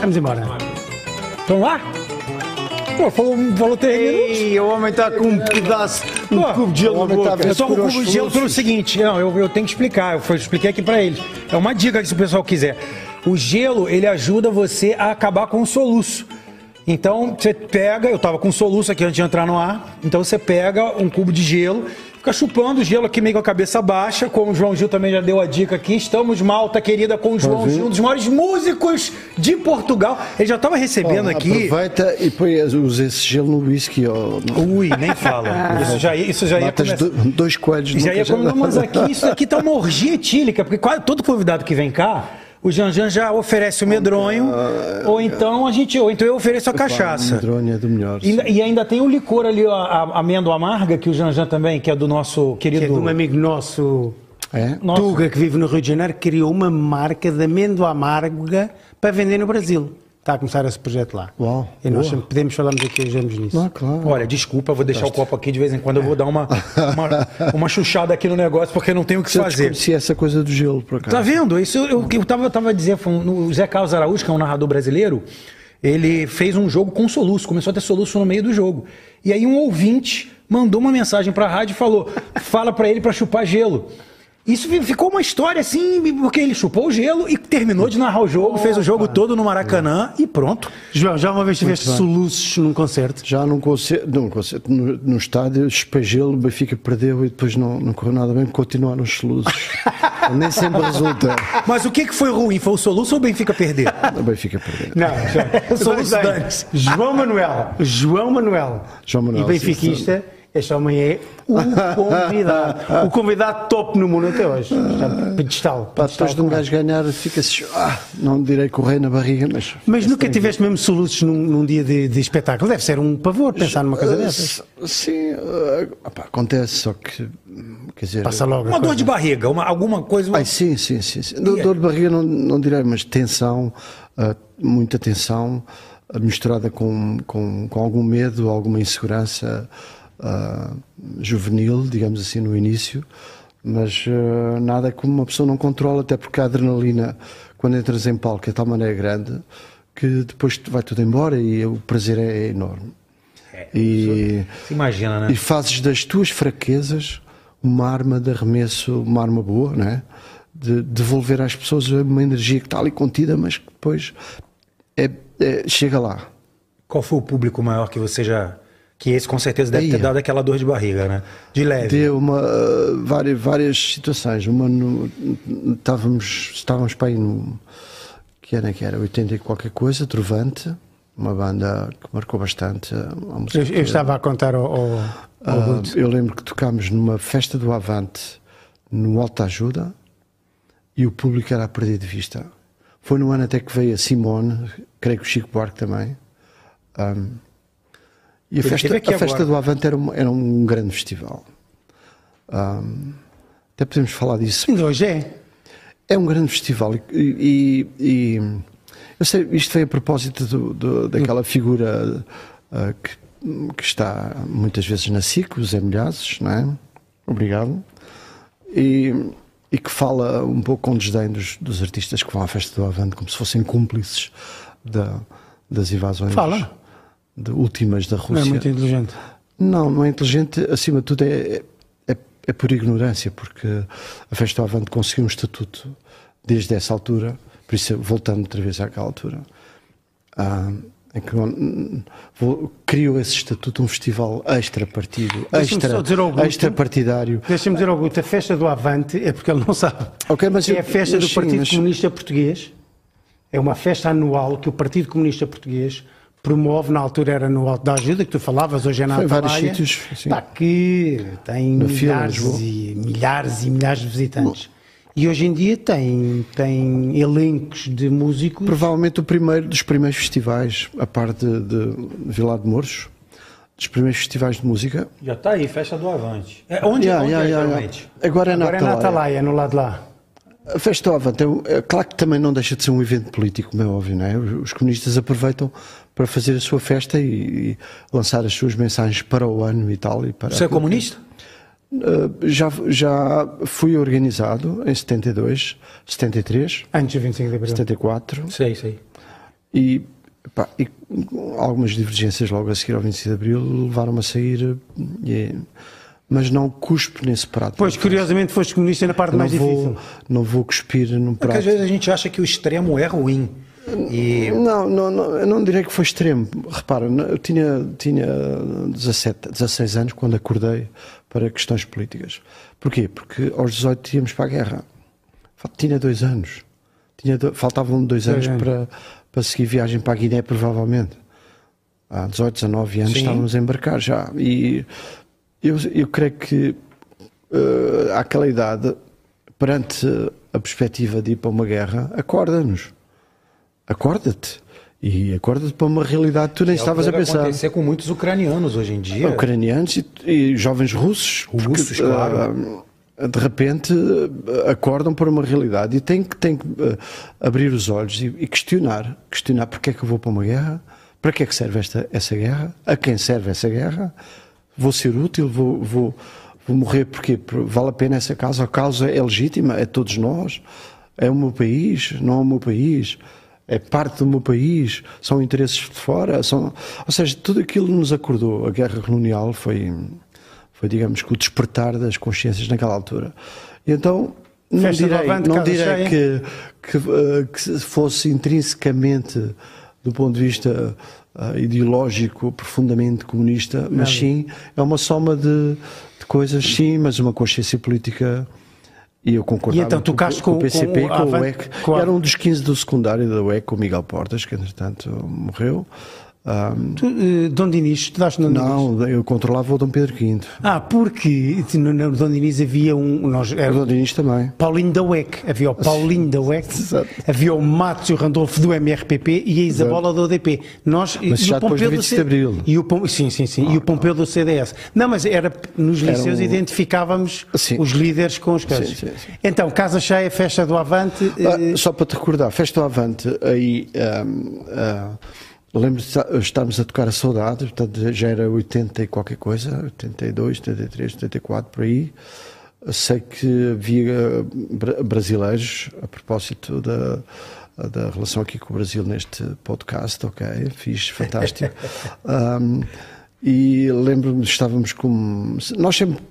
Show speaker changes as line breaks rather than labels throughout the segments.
Vamos embora.
Estão lá? Pô, falou, falou três minutos.
Ei, o homem está com um pedaço, um
Pô,
cubo de gelo
o
na
tá
boca.
Eu o
Segurou
cubo de gelo pelo seguinte, não, eu, eu tenho que explicar, eu, expliquei aqui pra eles. É uma dica que se o pessoal quiser. O gelo, ele ajuda você a acabar com o soluço. Então, você pega, eu tava com soluço aqui antes de entrar no ar, então você pega um cubo de gelo, fica chupando o gelo aqui meio com a cabeça baixa, como o João Gil também já deu a dica aqui, estamos malta querida com o João? Gil, um dos maiores músicos de Portugal. Ele já tava recebendo
Ó,
aqui...
Aproveita e põe, usa esse gelo no whisky. ó.
Ui, nem fala. Isso já isso já ia começar-
do- dois coelhos
Já ia comer, mas aqui, isso aqui tá uma orgia etílica, porque quase todo convidado que vem cá, o Janjan já oferece o medronho, ou então a gente, ou então eu ofereço a
O
cachaça.
medronho é do melhor.
E, e ainda tem o licor ali, a, a amêndoa amarga, que o Janjan também, que é do nosso
Que
querido.
é de um amigo nosso,
É?
Tuga, que vive no Rio de Janeiro, que criou uma marca de amêndoa amarga para vender no Brasil. Está a começar esse projeto lá.
Uau,
E nós sempre podemos falarmos aqui hoje nisso.
Não, claro.
Olha, desculpa, eu vou deixar o copo aqui de vez em quando, eu vou dar uma, uma, uma chuchada aqui no negócio, porque não tenho o que
Eu
fazer.
desconhecia essa coisa do gelo, por acaso.
Tá vendo? Isso eu, eu tava, eu tava dizendo, foi um- o Zé Carlos Araújo, que é um narrador brasileiro, ele fez um jogo com soluço, começou a ter soluço no meio do jogo. E aí um ouvinte mandou uma mensagem pra rádio e falou: fala pra ele pra chupar gelo. Isso fi- ficou uma história assim, porque ele chupou o gelo e terminou de narrar o jogo, fez o jogo todo no Maracanã e pronto.
João, já uma vez tiveste soluços num concerto?
Já num concerto, num concerto no, no estádio, espagelo, o Benfica perdeu e depois não, não correu nada bem, continuaram os soluços. Nem sempre resulta.
Mas o que, que foi ruim? Foi o soluço ou o Benfica perder?
O Benfica perdeu.
Não, João.
Soluço.
João Manuel. João Manuel.
João Manuel,
E benfiquista, este homem é o convidado. o convidado top no mundo até hoje. Já, pedestal.
Pá,
pedestal
depois de um gajo ganhar, fica-se. Ah, não direi correr na barriga, mas.
Mas nunca tiveste mesmo soluços num, num dia de, de espetáculo? Deve ser um pavor pensar numa coisa
Ah,
dessas.
Sim, ah, pá, acontece, só que. Quer dizer.
Passa logo.
Uma dor
coisa.
de barriga, uma, alguma coisa.
Ai, sim, sim, sim. sim. Dor, dor de barriga não, não direi, mas tensão, ah, muita tensão, misturada com, com, com algum medo, alguma insegurança ah, juvenil, digamos assim, no início. Mas ah, nada como uma pessoa não controla, até porque a adrenalina, quando entras em palco, é de tal maneira grande que depois vai tudo embora e o prazer é enorme. E,
Se imagina, né?
e fazes das tuas fraquezas uma arma de arremesso, uma arma boa, não é? De devolver às pessoas uma energia que está ali contida, mas que depois é- é- chega lá.
Qual foi o público maior que você já. Que esse com certeza deve ter
Aí.
dado aquela dor de barriga, né? De leve.
Deu uma, uh, várias, várias situações. Uma no, estávamos, estávamos para aí no. Que era que era? 80 e qualquer coisa, Trovante, uma banda que marcou bastante a a música.
Eu, eu estava a contar ao, ao, ao Guto.
eu lembro que tocámos numa festa do Avante no Alta Ajuda e o público era a perder de vista. Foi no ano até que veio a Simone, creio que o Chico Buarque também. Ahm, e a
Ele
festa, a festa do Avante era um, era um grande festival. Ahm, até podemos falar disso.
Ainda hoje é.
É um grande festival e, e- e- eu sei, isto foi a propósito do- do- daquela figura ah, que, que está muitas vezes na SIC, o Zé Milhazes, não é? Obrigado. E, e que fala um pouco com desdém dos, dos artistas que vão à festa do Avante como se fossem cúmplices da- das invasões
Fala.
De- últimas da
Não
Rússia.
é muito inteligente.
Não, não é inteligente, acima de tudo é, é, é por ignorância, porque a Festa do Avante conseguiu um estatuto desde essa altura, por isso, voltando outra vez àquela altura, ah, em que vou- criou esse estatuto um festival extra-partido,
Augusto-
extra-partidário.
Deixa-me dizer ao Guto, a festa do Avante é porque ele não sabe.
Ok, mas
é
eu-
a festa
mas
do
sim,
Partido
mas-
Comunista Português. É uma festa anual que o Partido Comunista Português promove, na altura era no Alto da Ajuda, que tu falavas, hoje é na
Foi em vários
Atalaia.
sítios, sim.
Pá, que tem
Na
milhares e milhares e milhares de visitantes. E hoje em dia tem, tem elencos de músicos.
Provavelmente o primeiro dos primeiros festivais, a par de, de Vilar de Mouros, dos primeiros festivais de música.
Já tá aí, festa do Avante. É, onde,
Yeah,
onde
yeah,
é,
yeah. Agora é na
Agora é na
Atalaia.
Atalaia, no lado de lá.
A Festa do Avante, é, é claro que também não deixa de ser um evento político, como é óbvio, não é? Os comunistas aproveitam para fazer a sua festa e, e lançar as suas mensagens para o ano e tal. E para
Você é comunista?
Uh, já, já fui organizado em 72, 73,
Antes do 25 de Abril.
74
Sei, sei.
E, pá, e algumas divergências logo a seguir ao 25 de Abril levaram-me a sair, e, mas não cuspo nesse prato.
Pois, curiosamente, foste comunista na parte
não
mais
vou,
difícil.
Não vou cuspir num
Porque
prato.
às vezes a gente acha que o extremo é ruim. E
Não, não, não, eu não direi que foi extremo. Repara, eu tinha, tinha 17, 16 anos quando acordei para questões políticas. Porquê? Porque aos 18 íamos para a guerra. Tinha dois anos. Tinha do- faltavam dois anos
anos.
para, para seguir viagem para a Guiné, provavelmente. Há 18, 19 anos
Sim.
estávamos a embarcar já. E eu, eu creio que eh, àquela idade, perante a perspectiva de ir para uma guerra, acorda-nos. Acorda-te. E acorda-te para uma realidade que tu nem
é
estavas a pensar.
acontecer com muitos ucranianos hoje em dia.
Ucranianos e, e jovens russos.
Russos, claro.
ah, de repente ah, acordam para uma realidade e têm que, têm que ah, abrir os olhos e, e questionar. Questionar porque é que eu vou para uma guerra? Para que é que serve esta, essa guerra? A quem serve essa guerra? Vou ser útil? Vou, vou, vou morrer porque vale a pena essa causa? A causa é legítima? É todos nós? É o meu país? Não é o meu país? É parte do meu país? São interesses de fora? São... Ou seja, tudo aquilo nos acordou. A guerra colonial foi, foi digamos que, o despertar das consciências naquela altura. E então, não
Festa
direi,
Avante,
não direi que, que, eh, que fosse intrinsecamente, do ponto de vista eh, ideológico, profundamente comunista, mas sim, é uma soma de, de coisas, sim, mas uma consciência política. E eu concordava
E então, tu
com, com
com-
o PCP,
com
com,
o
o
Avante-
EC.
com a-
Era um dos 15 do secundário da UEC, com o Miguel Portas, que entretanto morreu. Ah,
Tu, eh, Dom Dinis, estudaste no Dom Dinis?
não, eu controlava o Dom Pedro V.
Ah, porque no, no Dom Dinis havia um. Nós,
O
era
Dom Dinis também.
Paulinho da UEC. Havia o Paulinho da UEC,
Exato.
havia o Matos e o Randolfo do MRPP e a Isabola do ODP. Nós,
Mas
e
já
o
depois
Pompeu
do
do
25
C-
de Abril.
E o, sim, sim, sim. e o Pompeu do CDS. Não, mas era nos liceus
um-
identificávamos
Sim.
os líderes com os coisas.
Sim, sim.
Então, Casa Cheia, Festa do Avante. eh,
Ah, só para te recordar, Festa do Avante, aí ahm, ah, lembro de esta- estarmos a tocar a saudade, portanto já era 80 e qualquer coisa, 82, 83, 84, por aí. Sei que havia bra- brasileiros, a propósito da, da relação aqui com o Brasil neste podcast, ok, fiz, fantástico. Ahm, e lembro-me, estávamos com. Nós sempre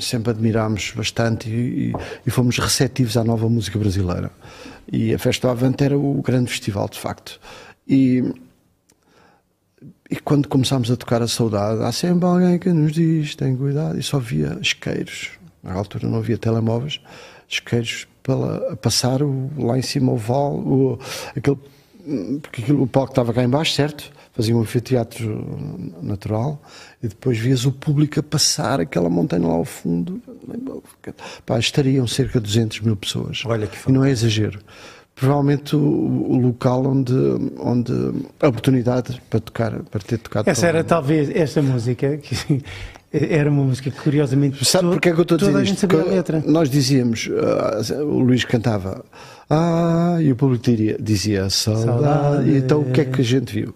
sempre admirámos bastante e, e- e fomos receptivos à nova música brasileira. E a Festa do Avante era o grande festival, de facto. E, e quando começámos a tocar a saudade, há sempre alguém que nos diz: tem cuidado. E só via isqueiros. Na altura não havia telemóveis, isqueiros pela, a passar o- lá em cima o val, o, aquele, porque aquilo, o palco estava cá embaixo, certo? Fazia um anfiteatro natural e depois vias o público a passar aquela montanha lá ao fundo. Pá, estariam cerca de 200 mil pessoas.
Olha que
E não é exagero. Provavelmente o, o local onde, onde a oportunidade para tocar, para ter tocado.
essa era talvez esta música, que era uma música que curiosamente.
Sabe
to-
porque é que eu estou a dizer
toda a
isto?
gente sabia a letra.
Nós dizíamos, ah, o Luís cantava, ah, e o público diria, dizia saudade.
Saudade.
E então o que é que a gente viu?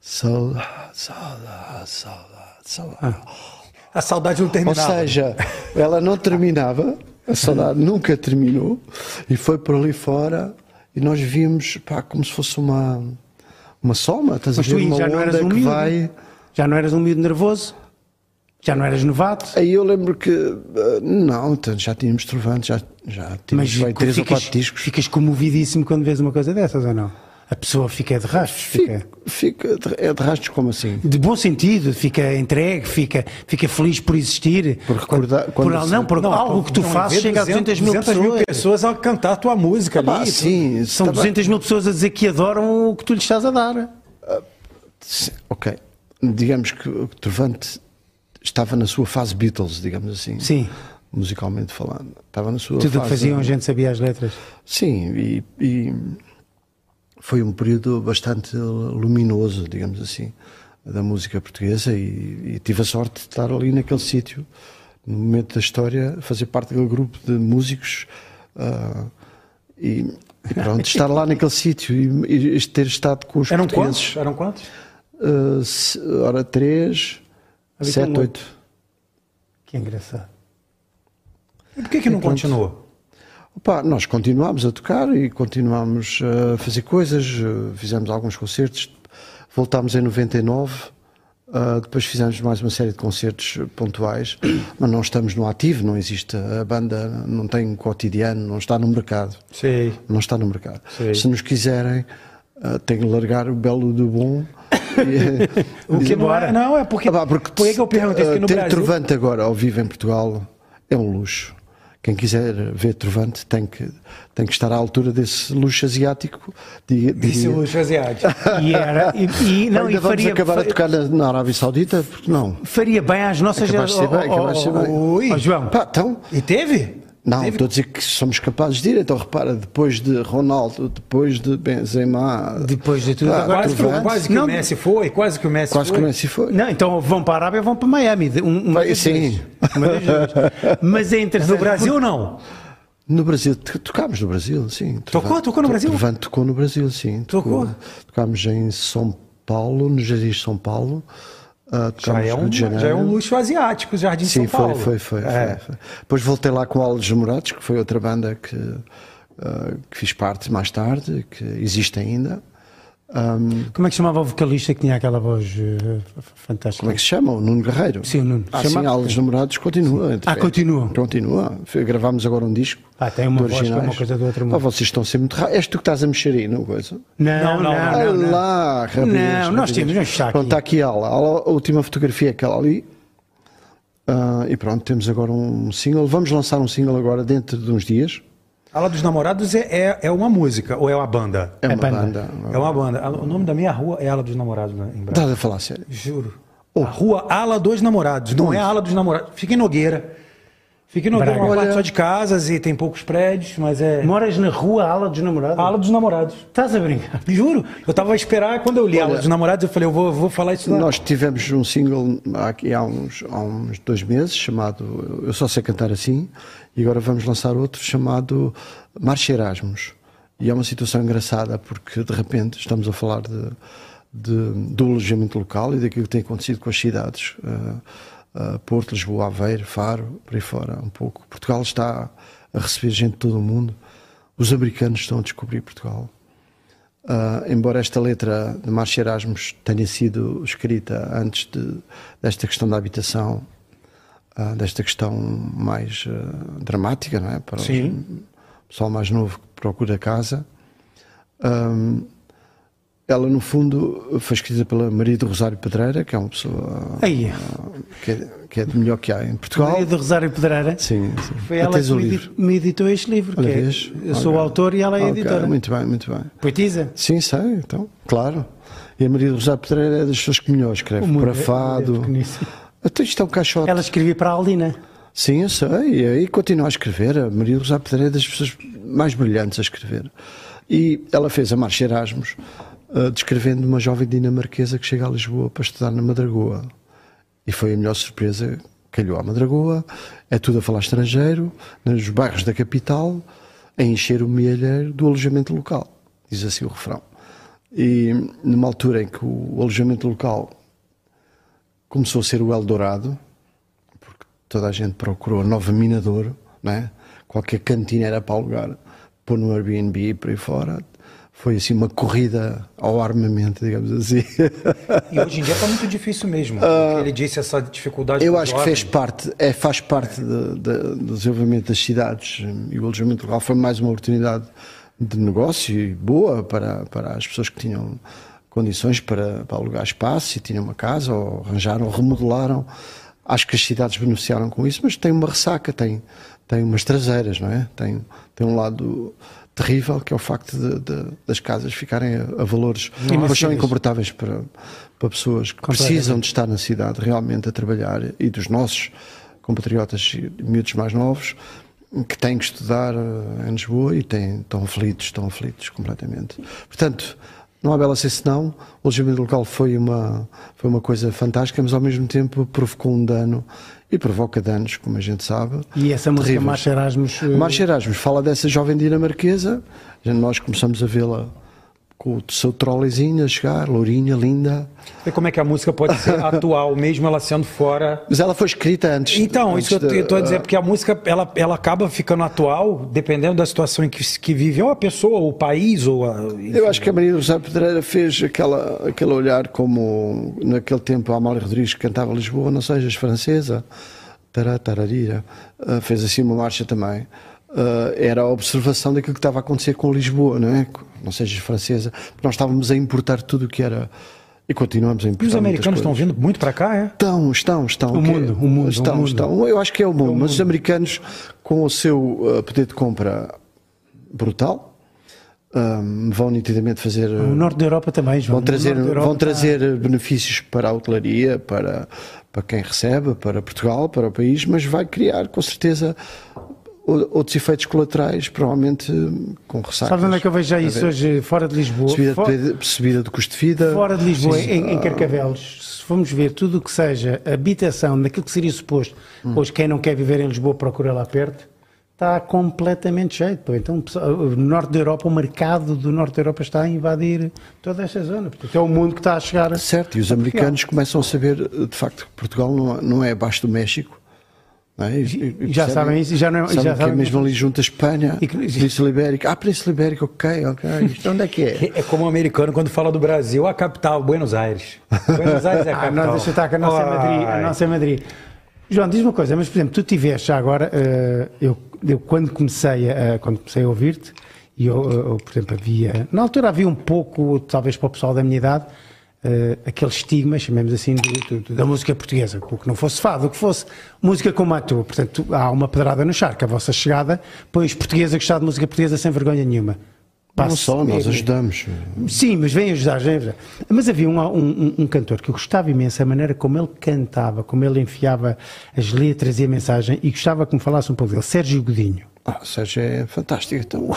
Saudade, saudade, saudade, saudade.
a saudade não
Ou
terminava.
seja, ela não terminava, a saudade nunca terminou, e foi por ali fora, e nós vimos, pá, como se fosse uma, uma soma, estás
Mas
a
tu
ver,
aí
uma
já não eras
onda
um
que
miúdo.
vai...
Já não eras um miúdo nervoso? Já não eras novato?
Aí eu lembro que, ah, não, então já tínhamos trovante, já, já tínhamos feito três ou
ficas,
quatro discos.
ficas comovidíssimo quando vês uma coisa dessas ou não? A pessoa fica de rastros, fica.
Fica, fica de- é de rastros como assim?
De bom sentido, fica entregue, fica, fica feliz por existir.
Por recordar-
Por,
quando
não, por algo que tu
Não,
fazes chega a 200 mil
200
pessoas.
pessoas a cantar a tua música ali.
Ah, sim,
São
está bem.
200 mil pessoas a dizer que adoram o que tu lhes estás a dar.
Sim, Ok. Digamos que o Trovante estava na sua fase Beatles, digamos assim.
Sim.
Musicalmente falando. Estava na sua
Tudo o que
fase.
faziam, a gente sabia as letras.
Sim, e, e foi um período bastante luminoso, digamos assim, da música portuguesa e, e tive a sorte de estar ali naquele sítio, no momento da história, fazer parte daquele grupo de músicos ah, e, e pronto, estar lá naquele sítio e, e ter estado com os
Eram
portugueses.
quantos? Eram quantos?
Se- ora, três,
Havia
sete, oito.
Que engraçado.
E por que, que não continuou?
Opa, nós continuámos a tocar e continuámos a fazer coisas, fizemos alguns concertos, voltámos em 99, uh, depois fizemos mais uma série de concertos pontuais, mas não estamos no ativo, não existe, a banda não tem um cotidiano, não está no mercado.
Sei.
Não está no mercado.
Sei.
Se nos quiserem, uh, tem que largar o belo do bom.
O que não é, não, é porque,
Ah, pá, porque
por que eu perguntei? Porque no
ter
Brasil...
Trovante agora ao vivo em Portugal é um luxo. Quem quiser ver Trovante tem que, tem que estar à altura desse luxo asiático. Diria.
é luxo asiático.
E era. E, e- não,
Ainda
e
vamos
faria,
acabar a
fa-
tocar na, na Arábia Saudita? Porque não?
faria bem às nossas
Acabaste de ser bem,
Oh, oh,
acabaste de ser
oh,
bem.
oh,
Ui.
oh, João,
Pá, então,
E teve?
Não, estou a dizer que somos capazes de ir. Então repara, depois de Ronaldo, depois de Benzema,
depois de tudo, agora
Quase que, quase que
Não.
o Messi foi, quase que o Messi
quase
foi.
que o Messi foi.
Não, então vão para a Arábia, vão para Miami. Um, uma
Vai, sim.
Uma. Mas é interessante.
No Brasil não?
No Brasil, to- tocámos no Brasil, sim.
Tocou? Tocou no Brasil?
Trovante tocou no Brasil, sim.
Tocou?
Tocámos em São Paulo, no Jardim de São Paulo. Ah,
Já é, um, já é um luxo asiático, o Jardim
Sim,
São Paulo.
foi, foi, foi,
É.
foi, foi. Depois voltei lá com Alves Morados, que foi outra banda que, ah, que fiz parte mais tarde, que existe ainda. Ahm,
Como é que chamava o vocalista que tinha aquela voz eh, fantástica?
como é que se chama? O Nuno Guerreiro.
Sim, o Nuno.
Ah,
Chama-
sim, Alves Namorados continua.
Ah, continua.
Continua. Gravámos agora um disco.
Ah, tem uma voz que é uma coisa do outro mundo.
Ah, vocês estão sempre muito rápidos. És tu que estás a mexer aí, não coisa?
Não,
Não,
não,
não,
não.
Olha
não.
lá, rapaz.
Não, nós temos, nós está aqui.
Pronto, está aqui a ala. A última fotografia é aquela ali. Ah, e pronto, temos agora um single. Vamos lançar um single agora dentro de uns dias.
Ala dos Namorados é, é, é uma música ou é uma banda?
É uma
banda.
banda.
É uma banda. O nome da minha rua é Ala dos Namorados, né, em Brasília.
Estás a falar sério?
Juro. A rua Ala dos Namorados, não é Ala dos Namorados. Fica em Nogueira. Fica em Nogueira,
Braga.
uma parte
Olha-
só de casas e tem poucos prédios, mas é
Moras na rua, ala dos namorados?
Ala dos Namorados.
Estás a brincar?
Juro. Eu tava a esperar, quando eu li Ala dos Namorados, eu falei, eu vou, vou falar isso lá.
Nós tivemos um single aqui há uns, há uns dois meses chamado Eu Só Sei Cantar Assim e agora vamos lançar outro chamado Marcha Erasmus. E é uma situação engraçada porque de repente estamos a falar de, de- do alojamento local e daquilo que tem acontecido com as cidades. eh, eh, Porto, Lisboa, Aveiro, Faro, por aí fora, um pouco. Portugal está a receber gente de todo o mundo. Os americanos estão a descobrir Portugal. Ah, embora esta letra de Marcia Erasmus tenha sido escrita antes de- desta questão da habitação, ah, desta questão mais ah, dramática, não é? Para
Sim.
o pessoal mais novo que procura casa. ahm, ela, no fundo, foi escrita pela Maria do Rosário Pedreira, que é uma pessoa
Aí,
ah, que, é, que é de melhor que há em Portugal.
Maria do Rosário Pedreira.
Sim, sim.
Foi ela que me, edi- me editou este livro.
Olha,
que é- eu sou o autor e ela é a editora.
Muito bem, muito bem.
Poetisa.
Sim, sei, então, claro. E a Maria do Rosário Pedreira é das pessoas que melhor escreve. Para
é-
fado.
é.
Até isto é um caixote.
Ela escrevia para a Aldina.
Sim, eu sei. E aí continua a escrever. A Maria Rosário Pedreira é das pessoas mais brilhantes a escrever. E ela fez a Marcha Erasmus, ah, descrevendo uma jovem dinamarquesa que chega a Lisboa para estudar na Madragoa. E foi a melhor surpresa. Calhou à Madragoa, é tudo a falar estrangeiro, nos bairros da capital, a encher o milheiro do alojamento local. Diz assim o refrão. E numa altura em que o alojamento local começou a ser o Eldorado, porque toda a gente procurou a nova Minador, não é? qualquer cantina era para alugar, pôr no Airbnb e por aí fora. Foi assim uma corrida ao armamento, digamos assim.
E hoje em dia tá muito difícil mesmo. Ele disse essa dificuldade
Eu acho que fez parte, é, faz parte de- de- do desenvolvimento das cidades e o alojamento local foi mais uma oportunidade de negócio e boa para, para as pessoas que tinham condições para, para alugar espaço e tinham uma casa ou arranjaram ou remodelaram. Acho que as cidades beneficiaram com isso, mas tem uma ressaca, tem, tem umas traseiras, não é? Tem, tem um lado terrível que é o facto de, de- das casas ficarem a, a valores que são incomportáveis para, para pessoas que precisam de estar na cidade realmente a trabalhar e dos nossos compatriotas e miúdos mais novos que têm que estudar eh, em Lisboa e têm, estão aflitos, estão aflitos completamente. Portanto, não há bela ser senão, o alojamento local foi uma, foi uma coisa fantástica, mas ao mesmo tempo provocou um dano e provoca danos, como a gente sabe.
E essa música
terríveis.
Marcha Erasmus. eh,
Marcha Erasmus fala dessa jovem dinamarquesa, nós começamos a vê-la com o seu trolleyzinho a chegar, lourinha, linda.
E como é que a música pode ser atual, mesmo ela sendo fora.
Mas ela foi escrita antes.
Então,
antes
isso eu estou a dizer, porque a música ela, ela acaba ficando atual, dependendo da situação em que, que vive ou a pessoa, ou o país, ou a.
Eu acho que a Maria José Pedreira fez aquela, aquele olhar como naquele tempo a Amália Rodrigues que cantava Lisboa, não sejas francesa, tará, tararira, ah, fez assim uma marcha também. Ah, era a observação daquilo que estava a acontecer com Lisboa, não é? Não sejas francesa, porque nós estávamos a importar tudo o que era e continuamos a
E
importar.
os americanos estão vindo muito para cá, é?
Estão, estão, estão.
O mundo, o mundo,
Estão,
o mundo.
estão. Eu acho que é o mundo, mas os americanos, com o seu ah, poder de compra brutal, ah, vão nitidamente fazer.
O norte da Europa também, João.
Vão trazer,
O
vão
está-
trazer benefícios para a hotelaria, para, para quem recebe, para Portugal, para o país, mas vai criar, com certeza, o- outros efeitos colaterais, provavelmente com ressacas.
Sabes onde é que eu vejo já isso hoje, fora de Lisboa?
Subida de,
Fora-
pede- subida de custo de vida.
Fora de Lisboa,
Sim,
em, em Carcavelos, se formos ver tudo o que seja habitação, daquilo que seria suposto,
Hum.
hoje quem não quer viver em Lisboa procura lá perto, está completamente cheio. Então, o norte da Europa, o mercado do norte da Europa está a invadir toda esta zona. Portanto, é o mundo que está a chegar.
Certo, e os americanos começam a saber, de facto, que Portugal não, não é abaixo do México. Não é? E- e-
E já sabem isso, e já não é-
sabem
já
que é
sabem-
mesmo ali junto a Espanha,
E
Península Ibérica. Ah, Península Ibérica, ok, ok. Isto onde é que é?
É como o americano quando fala do Brasil, a capital, Buenos Aires. Buenos Aires é a
Ah,
capital.
não, deixa estar que a nossa é Madrid. A nossa é Madrid. João, diz uma coisa, mas por exemplo, tu tiveste já agora, eh, eu, eu quando comecei a, quando comecei a ouvir-te, e eu, eu, por exemplo, havia, na altura havia um pouco, talvez para o pessoal da minha idade, eh, aquele estigma, chamemos assim, do- do- da música portuguesa, o que não fosse fado, o que fosse música como a tua. Portanto, há uma pedrada no charco, a vossa chegada põe os portugueses a gostar de música portuguesa sem vergonha nenhuma.
Não
Passe-
só, nós ajudamos.
Sim, mas vem ajudar, vem ajudar. Mas havia um, um- um- um cantor que eu gostava imenso, a maneira como ele cantava, como ele enfiava as letras e a mensagem, e gostava que me falasse um pouco dele, Sérgio Godinho.
Ah, o Sérgio é fantástico. Então.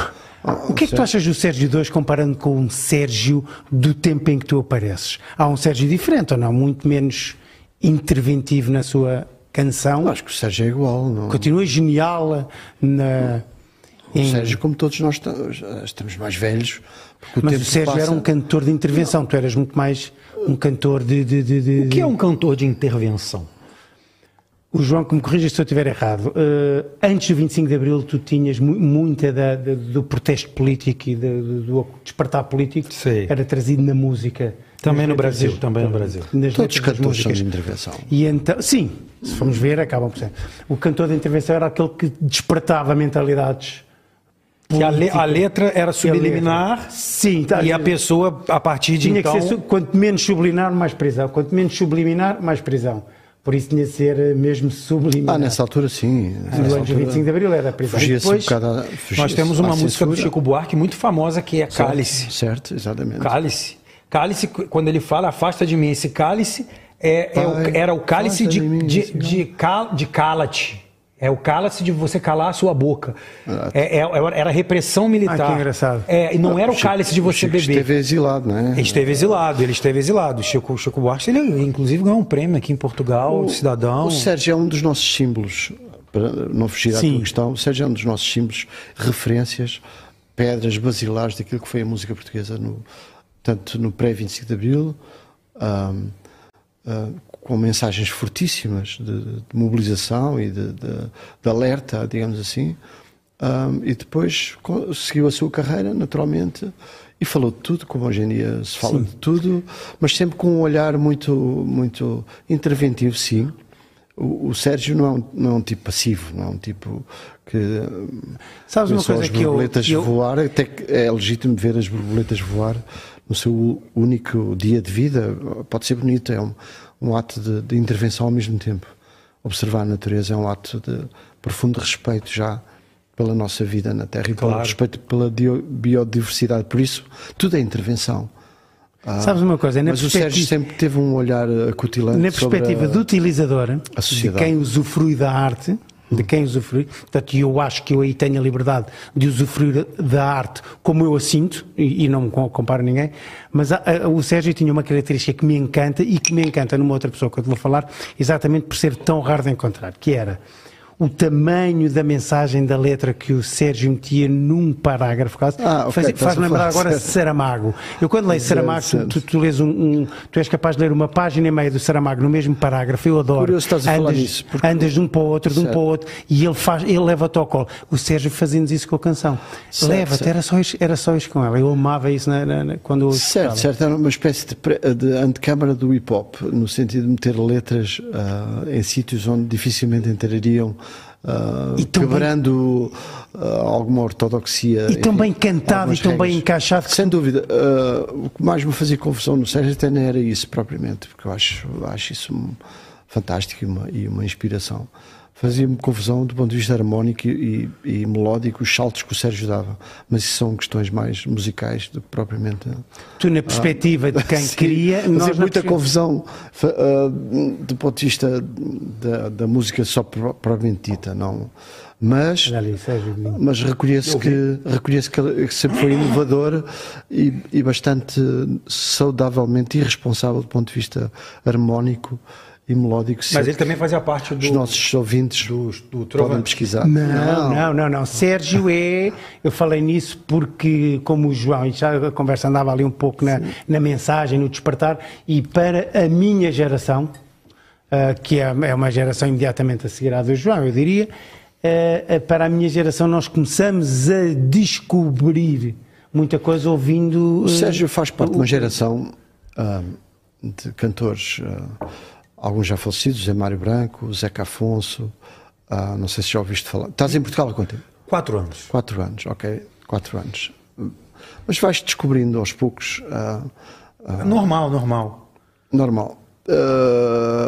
Ah,
O que é que tu achas do Sérgio 2 comparando com o Sérgio do tempo em que tu apareces? Há um Sérgio diferente ou não? Muito menos interventivo na sua canção?
Acho que o Sérgio é igual. Não?
Continua genial na.
O
em-
Sérgio, como todos nós estamos, mais velhos. porque
mas o Sérgio
passa-
era um cantor de intervenção, tu eras muito mais um cantor de. de, de, de-
O que é um cantor de intervenção?
O João, que me corrija se eu estiver errado, eh, antes do 25 de Abril tu tinhas mu- muita da- da- do protesto político e da- do, do despertar político,
Sim.
era trazido na música.
Também no Brasil,
das-
também no Brasil.
nas
Todos os cantores são de intervenção.
E então, sim, se formos ver, acabam por ser. O cantor de intervenção era aquele que despertava mentalidades.
Que a, le- a letra era
a
subliminar
letra. Sim, tá.
e a pessoa, a partir de
Tinha
então...
que ser, su- quanto menos subliminar, mais prisão. Quanto menos subliminar, mais prisão. Por isso tinha de ser eh, mesmo subliminar.
Ah, nessa altura sim.
No
Nessa
ano de
altura
25 de Abril era a prisão.
Fugia-se um
depois,
bocado à-
Nós
fugia-se
temos uma música do
censura.
Chico Buarque muito famosa que é Cálice.
Certo, exatamente.
Cálice. Cálice, quando ele fala afasta de mim esse cálice, é, é o-
Pai,
era o cálice de,
de
de, de, cal- de cala-te. É o cálice de você calar a sua boca. É, é- era repressão militar.
Ah, que engraçado.
É, e não era o cálice de
o
você
Chico
beber.
esteve exilado, não é?
Ele esteve exilado, ele esteve exilado. Chico, Chico Buarque, ele inclusive ganhou um prêmio aqui em Portugal, cidadão.
O Sérgio é um dos nossos símbolos, para não fugir à
Sim.
questão, o Sérgio é um dos nossos símbolos, referências, pedras basilares daquilo que foi a música portuguesa, no, tanto no pré-25 de Abril, ah, com mensagens fortíssimas de, de mobilização e de, de- de alerta, digamos assim, ahm, e depois seguiu a sua carreira, naturalmente, e falou de tudo, como hoje em dia se fala de tudo, mas sempre com um olhar muito, muito interventivo, sim. O, o Sérgio não é, um, não é um tipo passivo, não é um tipo que
Sabes uma coisa
as
que eu-
borboletas
eu-
voar, até que é legítimo ver as borboletas voar no seu único dia de vida. Pode ser bonito, é um, um ato de, de intervenção ao mesmo tempo. Observar a natureza é um ato de profundo respeito já pela nossa vida na Terra e pelo
Claro.
respeito pela biodiversidade. Por isso, tudo é intervenção.
Sabes uma coisa? Na
Mas o Sérgio sempre teve um olhar acutilante
na
sobre
perspectiva
a-
do utilizador, de quem usufrui da arte, de quem usufrui, portanto, eu acho que eu aí tenho a liberdade de usufruir da arte como eu a sinto, e, e não me co- comparo ninguém, mas a- a- o Sérgio tinha uma característica que me encanta e que me encanta numa outra pessoa que eu te vou falar, exatamente por ser tão raro de encontrar, que era o tamanho da mensagem da letra que o Sérgio metia num parágrafo.
Ah, okay,
faz, lembrar agora certo. Saramago. Eu quando leio Saramago, certo, tu, tu, lês um, um, tu és capaz de ler uma página e meia do Saramago no mesmo parágrafo, eu adoro.
Curioso estás a
andas,
falar disso.
Porque... Andas de um para o outro, de um para o outro, e ele, faz, ele leva-te ao colo. O Sérgio fazendo isso com a canção. Leva-te, era só, isso, era só isso com ela. Eu amava isso na, na, na, quando eu
Certo, certo, era uma espécie de, de antecâmara do hip-hop, no sentido de meter letras uh, em sítios onde dificilmente entrariam Uh, quebrando uh, alguma ortodoxia.
E tão bem cantado e tão regras. bem encaixado.
Sem dúvida. Uh, o que mais me fazia confusão no Sérgio até não era isso propriamente, porque eu acho, acho isso fantástico e uma, e uma inspiração fazia-me confusão do ponto de vista harmónico e, e, melódico os saltos que o Sérgio dava, mas isso são questões mais musicais do que propriamente.
Tu, na perspectiva ah, de quem sim, queria,
nós muita confusão uh, do ponto de vista da, da música só propriamente dita, não. Mas, mas reconheço que, reconheço que sempre foi inovador e, e bastante saudavelmente irresponsável do ponto de vista harmónico e melódico.
Mas ele também fazia parte
dos nossos ouvintes do, do podem pesquisar.
Não, não, não, não, Sérgio é. Eu falei nisso porque, como o João, já a conversa andava ali um pouco na, na mensagem, no despertar, e para a minha geração, uh, que é, é uma geração imediatamente a seguir à do João, eu diria, uh, para a minha geração nós começamos a descobrir muita coisa ouvindo.
Uh, o Sérgio faz parte de uma geração de cantores alguns já falecidos, Zé Mário Branco, Zeca Afonso, uh, não sei se já ouviste falar. Estás em Portugal há quanto tempo?
Quatro anos.
Quatro anos, ok. Quatro anos. Mas vais descobrindo aos poucos. Uh,
uh, normal, normal.
Normal.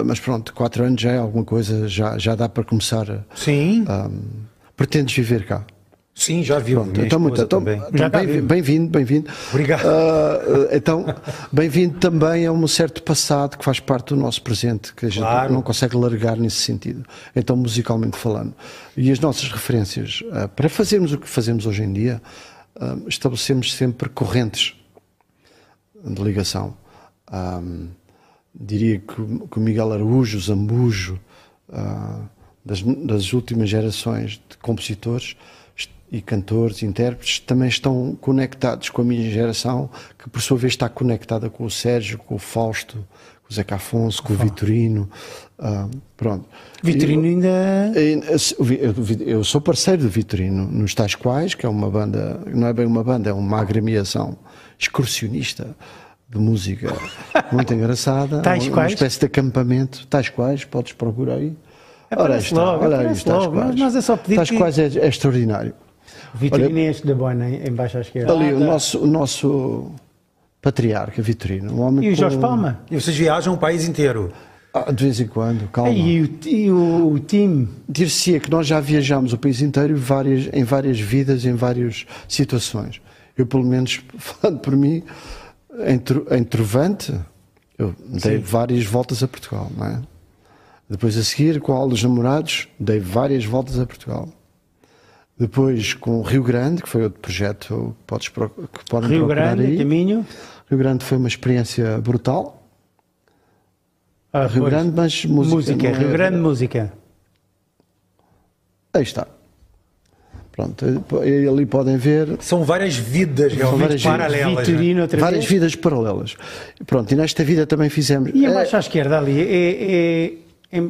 mas pronto, quatro anos já é alguma coisa, já, já dá para começar.
Sim.
pretendes viver cá?
Sim, já viu.
Pronto, então, muito, então, bem-vindo, bem-vindo. Bem
Obrigado.
Uh, então, bem-vindo também a um certo passado que faz parte do nosso presente, que a gente claro. não consegue largar nesse sentido. Então, musicalmente falando. E as nossas referências, uh, para fazermos o que fazemos hoje em dia, uh, estabelecemos sempre correntes de ligação. Um, diria que, que, o Miguel Araújo, o Zambujo, das, das últimas gerações de compositores, e cantores, intérpretes, também estão conectados com a minha geração, que por sua vez está conectada com o Sérgio, com o Fausto, com o Zeca Afonso, com o Vitorino. Uh, pronto.
Vitorino eu, ainda.
Eu, sou parceiro do Vitorino, nos Tais Quais, que é uma banda, não é bem uma banda, é uma agremiação excursionista de música muito engraçada.
Tais
uma,
quais?
Uma espécie de acampamento. Tais Quais, podes procurar aí.
Ora, está, logo, olha aí, estás quais. Mas é só pedir
estás que... quais é, é extraordinário.
Vitorino Olha, é este da Boina, embaixo à esquerda.
Ali, o nosso, o nosso patriarca Vitorino. Um homem
e o Jorge com... Palma?
E vocês viajam o país inteiro?
Ah, de vez em quando, calma.
E o, e o, o time?
Dir-se-ia que nós já viajamos o país inteiro várias, em várias vidas, em várias situações. Eu, pelo menos, falando por mim, em, em Trovante, eu dei Sim. várias voltas a Portugal, não é? Depois, a seguir, com a aula dos namorados, dei várias voltas a Portugal. Depois com Rio Grande, que foi outro projeto que, podes, que podem
Rio
procurar
Grande,
aí.
caminho.
Rio Grande foi uma experiência brutal. Ah, Rio pois. Grande, mas música.
Música, é... Rio Grande, música.
Aí está. Pronto, ali podem ver.
São várias vidas realmente várias paralelas. Vitorino,
né? várias vez? vidas paralelas. Pronto, e nesta vida também fizemos.
E abaixo é, à esquerda ali, é, é, é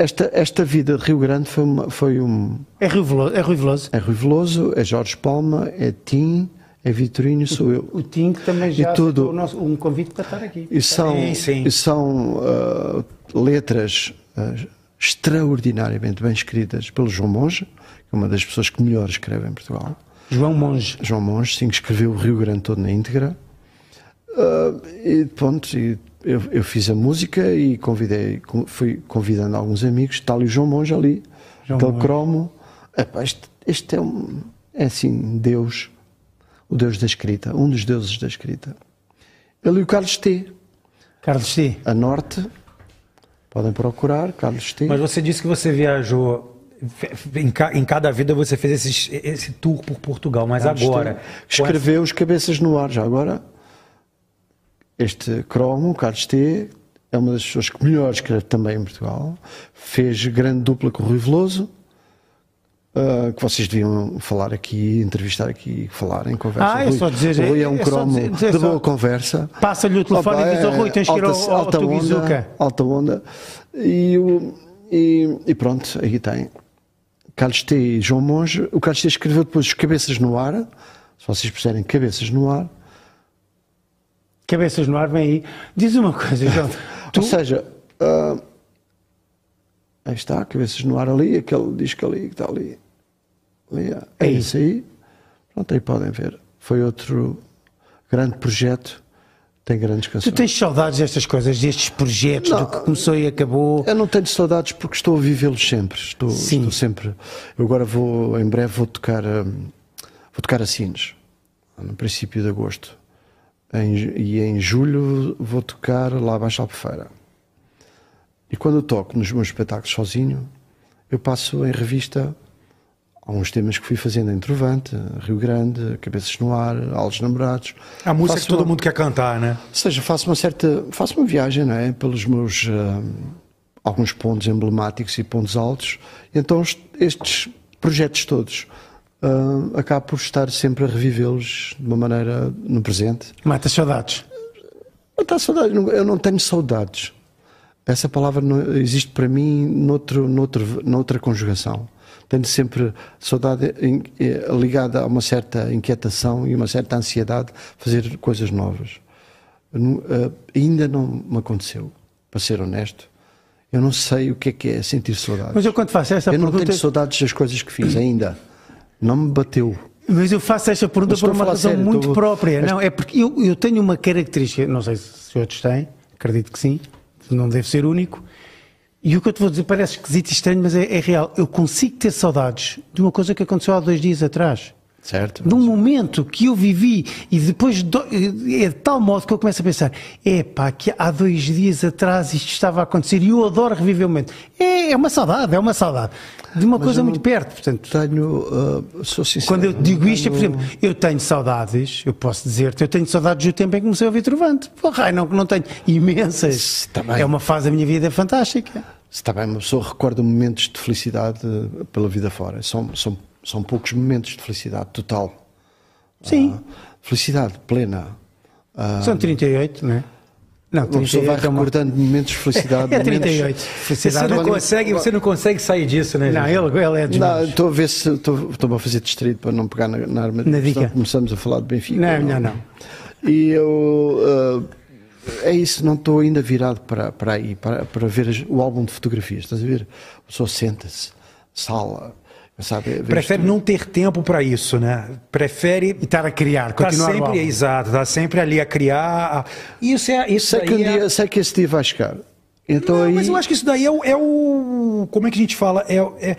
esta, esta vida de Rio Grande foi, uma, foi um.
É Rio Veloso. É Rio Veloso,
é, Rio Veloso, é Jorge Palma, é Tim, é Vitorino, sou eu.
O Tim que também já tudo, o nosso, um convite para estar aqui.
E são, sim, sim. E são uh, letras uh, extraordinariamente bem escritas pelo João Monge, que é uma das pessoas que melhor escreve em Portugal.
João Monge.
João Monge, sim, que escreveu o Rio Grande todo na íntegra. Uh, e pronto, e eu, eu, fiz a música e convidei, fui convidando alguns amigos, está ali o João Monge ali, João aquele Monge. cromo. Epá, este, este, é, um, é assim, Deus, o Deus da escrita, um dos deuses da escrita. Ele e o Carlos T.
Carlos T.
A norte, podem procurar, Carlos T.
Mas você disse que você viajou em, cada vida você fez esse, esse tour por Portugal, mas Carlos agora.
Escreveu essa... os cabeças no ar, já agora este cromo, Carlos T, é uma das pessoas que melhor escreve também em Portugal. Fez grande dupla com o Rui Veloso, uh, que vocês deviam falar aqui, entrevistar aqui, falar em conversa.
Ah, é
Rui,
só dizer-
o Rui é um
é
cromo
dizer- dizer
de
só-
boa conversa.
Passa-lhe o telefone
Opa,
e diz ao
é
Rui, tens que ir ao,
alta-
ao
alta onda, alta onda. E, e, e pronto, aí tem. Carlos T e João Monge. O Carlos T escreveu depois os Cabeças no Ar. Se vocês puserem Cabeças no Ar.
Cabeças no ar, vem aí. Diz uma coisa, João. Tu,
Ou seja, ah, aí está, Cabeças no Ar ali, aquele disco ali que está ali. ali é
Aí.
esse aí. Pronto, aí podem ver. Foi outro grande projeto. Tem grandes
tu
canções.
tens saudades destas coisas, destes projetos,
Não.
do que começou e acabou.
Eu não tenho saudades porque estou a vivê-los sempre. Estou,
Sim.
estou sempre. Eu agora vou, em breve, vou tocar, hum, vou tocar a Sines, no princípio de agosto. Em e em julho vou tocar lá à Albufeira. E quando toco nos meus espetáculos sozinho, eu passo em revista alguns temas que fui fazendo em Trovante, Rio Grande, Cabeças no Ar, Altos Namorados.
A música
Faço
que todo
uma-
mundo quer cantar, né?
ou seja, faço uma certa. faço uma viagem, não é? Pelos meus. ah, alguns pontos emblemáticos e pontos altos. Então, est- estes projetos todos. Ah, acabo por estar sempre a revivê-los de uma maneira no presente.
Matas saudades.
Não está saudade, não- eu não tenho saudades. Essa palavra não existe para mim noutro, noutro, noutra conjugação. Tenho sempre saudade em- eh, ligada a uma certa inquietação e uma certa ansiedade de fazer coisas novas. Eu não- eh, ainda não me aconteceu, para ser honesto. Eu não sei o que é que é sentir saudades.
Mas eu quando faço essa
eu não
pergunta.
tenho saudades das coisas que fiz ainda. Não me bateu.
Mas eu faço esta pergunta por uma razão
sério,
muito
estou-
própria. Não, é porque eu, eu tenho uma característica, não sei se outros têm, acredito que sim, não deve ser único. E o que eu te vou dizer parece esquisito e estranho, mas é, é real. Eu consigo ter saudades de uma coisa que aconteceu há dois dias atrás.
Certo?
Num momento que eu vivi e depois do- é de tal modo que eu começo a pensar: é pá, que há dois dias atrás isto estava a acontecer e eu adoro reviver o momento. É, é uma saudade, é uma saudade de uma coisa
eu
muito perto. Portanto,
Tenho. ah, sou sincero.
quando eu digo isto, é, por
tenho-
exemplo, eu tenho saudades, eu posso dizer-te, eu tenho saudades do tempo em que comecei a ouvir Trovante. Porra, não, não tenho imensas. É uma fase da minha vida fantástica.
Está bem, uma pessoa recorda momentos de felicidade pela vida fora. São, são, são poucos momentos de felicidade total.
Sim,
Ah, felicidade plena. Ah,
são 38, não é? Não,
uma pessoa vai
38 é uma...
recordando momentos de felicidade.
É
momentos-
38.
Você
Felicidade
não,
é-
consegue, você não consegue sair disso, né?
Não, ele, ele é
Não,
meus.
estou a ver se estou- estou-me a fazer distraído para não pegar na, na arma.
Na dica.
Começamos a falar de Benfica.
Não, não, não.
E eu. ah, é isso, não estou ainda virado para, para aí, para, para ver o álbum de fotografias. Estás a ver? A pessoa senta-se, sala, sabe? vê
Prefere não ter tempo para isso, né? Prefere
E estar a criar,
Tá
continuar o
sempre, exato, tá sempre ali a criar. Isso é isso
sei que, um
é-
dia, sei que esse dia vai chegar. Então
Não,
aí.
mas eu acho que isso daí é o, é o- como é que a gente fala? É, o- é,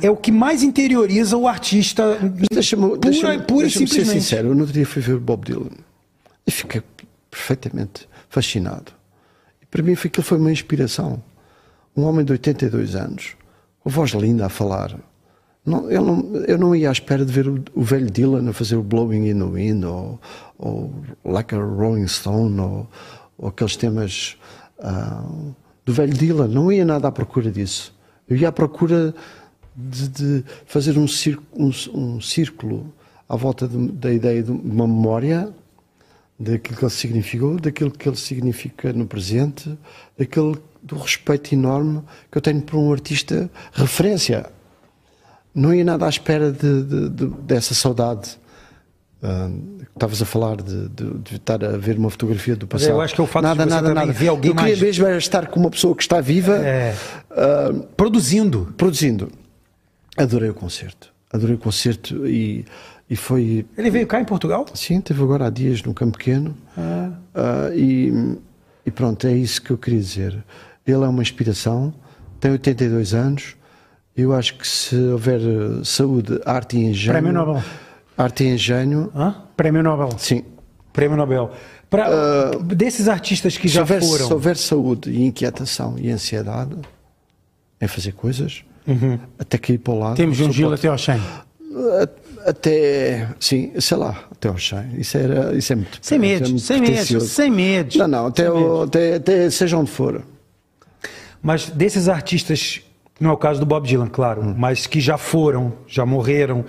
é o que mais interioriza o artista.
Deixa-me
pura,
deixa
pura e
deixa ser sincero. Eu no outro dia fui ver o Bob Dylan e fiquei perfeitamente fascinado. E para mim foi- aquilo foi uma inspiração. Um homem de 82 anos, com voz linda a falar. Não, eu, não, eu não ia à espera de ver o, o velho Dylan a fazer o Blowing in the Wind ou, ou Like a Rolling Stone ou, ou aqueles temas ah, do velho Dylan. Não ia nada à procura disso. Eu ia à procura de, de fazer um, um, um círculo à volta de- da ideia de uma memória daquilo que ele significou, daquilo que ele significa no presente, daquele do respeito enorme que eu tenho por um artista referência. Não ia nada à espera de, de- de- dessa saudade. Ah, Estavas a falar de, estar a ver uma fotografia do passado.
eu acho que é o fato de
nada, nada, nada. eu queria
mais-
mesmo estar com uma pessoa que está viva,
É.
ah,
Produzindo.
produzindo. Adorei o concerto. Adorei o concerto e, e foi
Ele veio cá em Portugal?
Sim, teve agora há dias no Campo Pequeno. Ah, e, e pronto, é isso que eu queria dizer. Ele é uma inspiração, tem 82 anos. Eu acho que se houver eh, saúde, arte e engenho.
Prémio Nobel.
Arte e engenho,
Hã?
Prémio Nobel.
sim.
Prêmio Nobel. Pra, desses artistas que já
houver,
foram.
se houver saúde e inquietação e ansiedade em fazer coisas, até cair para o lado.
Temos um Gil até ao 100.
Até, sim, sei lá, até aos 100. Isso, era, isso é muito
Sem
isso é
sem
pretencioso.
sem medos.
Não, não, até, o- até, até seja onde for.
Mas desses artistas, não é o caso do Bob Dylan, claro, mas que já foram, já morreram,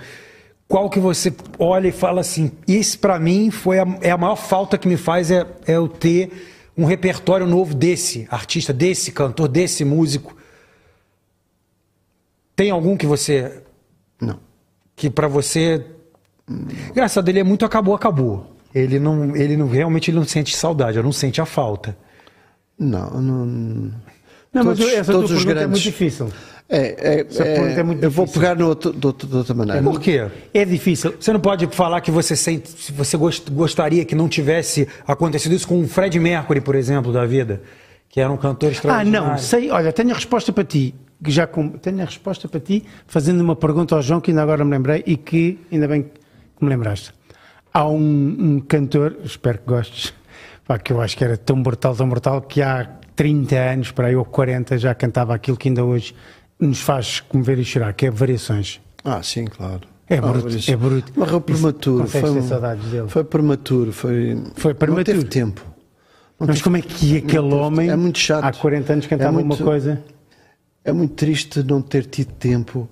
qual que você olha e fala assim, esse pra mim foi a, é a maior falta que me faz é, é eu ter um repertório novo desse artista, desse cantor, desse músico. Tem algum que você
Não.
que pra você engraçado ele é muito acabou acabou ele não ele não realmente ele não sente saudade ele não sente a falta
Não, não.
Não, mas
todos-
essa
todos os
pergunta é
grandes-
muito difícil.
É, é, é,
é muito
eu vou
difícil.
pegar no outro, de, outro- de outra maneira.
por quê
É difícil.
Você não pode falar que você sente, se você gost- gostaria que não tivesse acontecido isso com o Fred Mercury, por exemplo, da vida, que era um cantor
Ah,
extraordinário.
não, sei. Olha, tenho a resposta para ti. que Já com- tenho a resposta para ti, fazendo uma pergunta ao João que ainda agora me lembrei e que ainda bem que me lembraste. Há um, um cantor, espero que gostes, pá, que eu acho que era tão brutal, tão brutal, que há 30 anos, para aí, ou 40, já cantava aquilo que ainda hoje nos faz comover e chorar, que é Variações.
Ah, sim, claro.
É
Ah,
bruto,
isso-
é bruto.
Morreu
Isso,
prematuro.
consegues
Foi, um-
saudades dele?
foi prematuro. Foi,
Foi
Não
prematuro.
teve tempo. Não
Mas
teve-
como é que aquele homem,
é muito chato.
há 40 anos, cantava
É muito-
uma coisa?
É muito triste não ter tido tempo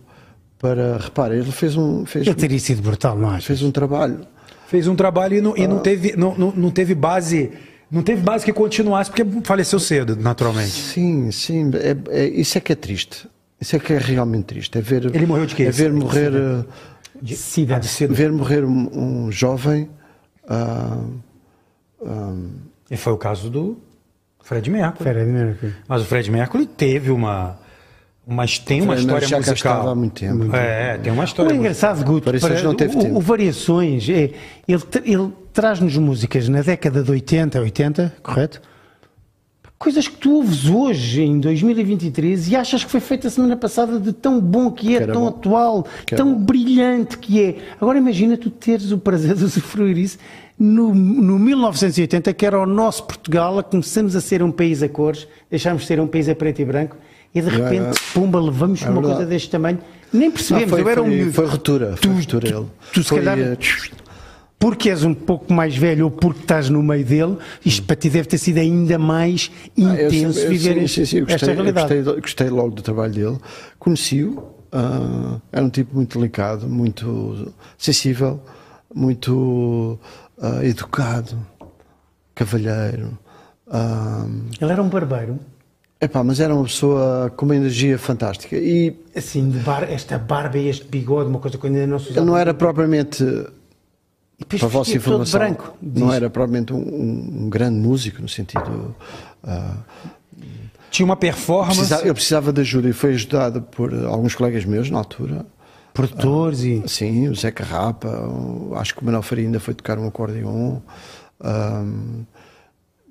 para. Repara, ele fez um, fez,
Ele teria sido brutal, não achas?
fez um trabalho.
Fez um trabalho e não, e não
Ah.
teve, não, não, não teve base, não teve base que continuasse, porque faleceu cedo, naturalmente.
Sim, sim. é- é- isso é que é triste. Isso é que é realmente triste. É ver,
Ele morreu de quê?
É ver morrer, eh,
De Sida.
Ah, de cedo.
ver morrer um, um jovem. ah,
E foi o caso do Fred Mercury.
Fera de Mercury.
Mas o Fred Mercury teve uma, uma tem uma
Fred
história musical.
estava há muito tempo.
É, tem uma
O
história. musical.
engraçado, Guto, para-
não teve
o-
tempo.
o, Variações, é, ele, ele traz-nos músicas na década de 80, 80, correto? Coisas que tu ouves hoje, em 2023, e achas que foi feita a semana passada de tão bom que é,
Que
tão
bom.
atual,
Que
tão
bom.
brilhante que é. Agora imagina tu teres o prazer de usufruir isso no, no 1980, que era o nosso Portugal, a começamos a ser um país a cores, deixámos de ser um país a preto e branco, e de repente,
é.
pumba, levamos
É
uma
verdade.
coisa deste tamanho. Nem percebemos,
Não, foi,
eu era um
foi,
miúdo.
foi ruptura. Foi ruptura ele.
tu se
Foi,
calhar-
eh,
porque és um pouco mais velho ou porque estás no meio dele, isto para ti deve ter sido ainda mais.
Ah, eu
intenso
eu-
viver
sim, sim, sim, eu
esta
gostei, eu
realidade.
gostei, logo do trabalho dele. Conheci-o, ah, era um tipo muito delicado, muito sensível, muito ah, educado, cavalheiro. ah,
Ele era um barbeiro,
epá, mas era uma pessoa com uma energia fantástica. E
assim, bar, esta barba e este bigode, uma coisa que ainda não se usava.
ele não era propriamente,
depois
para a vossa informação,
branco.
não
diz.
era propriamente um, um- um grande músico, no sentido. ah,
Tinha uma performance.
Precisa- eu precisava de ajuda e foi ajudado por alguns colegas meus na altura.
Produtores e.
Sim, o Zé Carrapa, o- acho que o Manuel Faria ainda foi tocar um acordeon. ahm,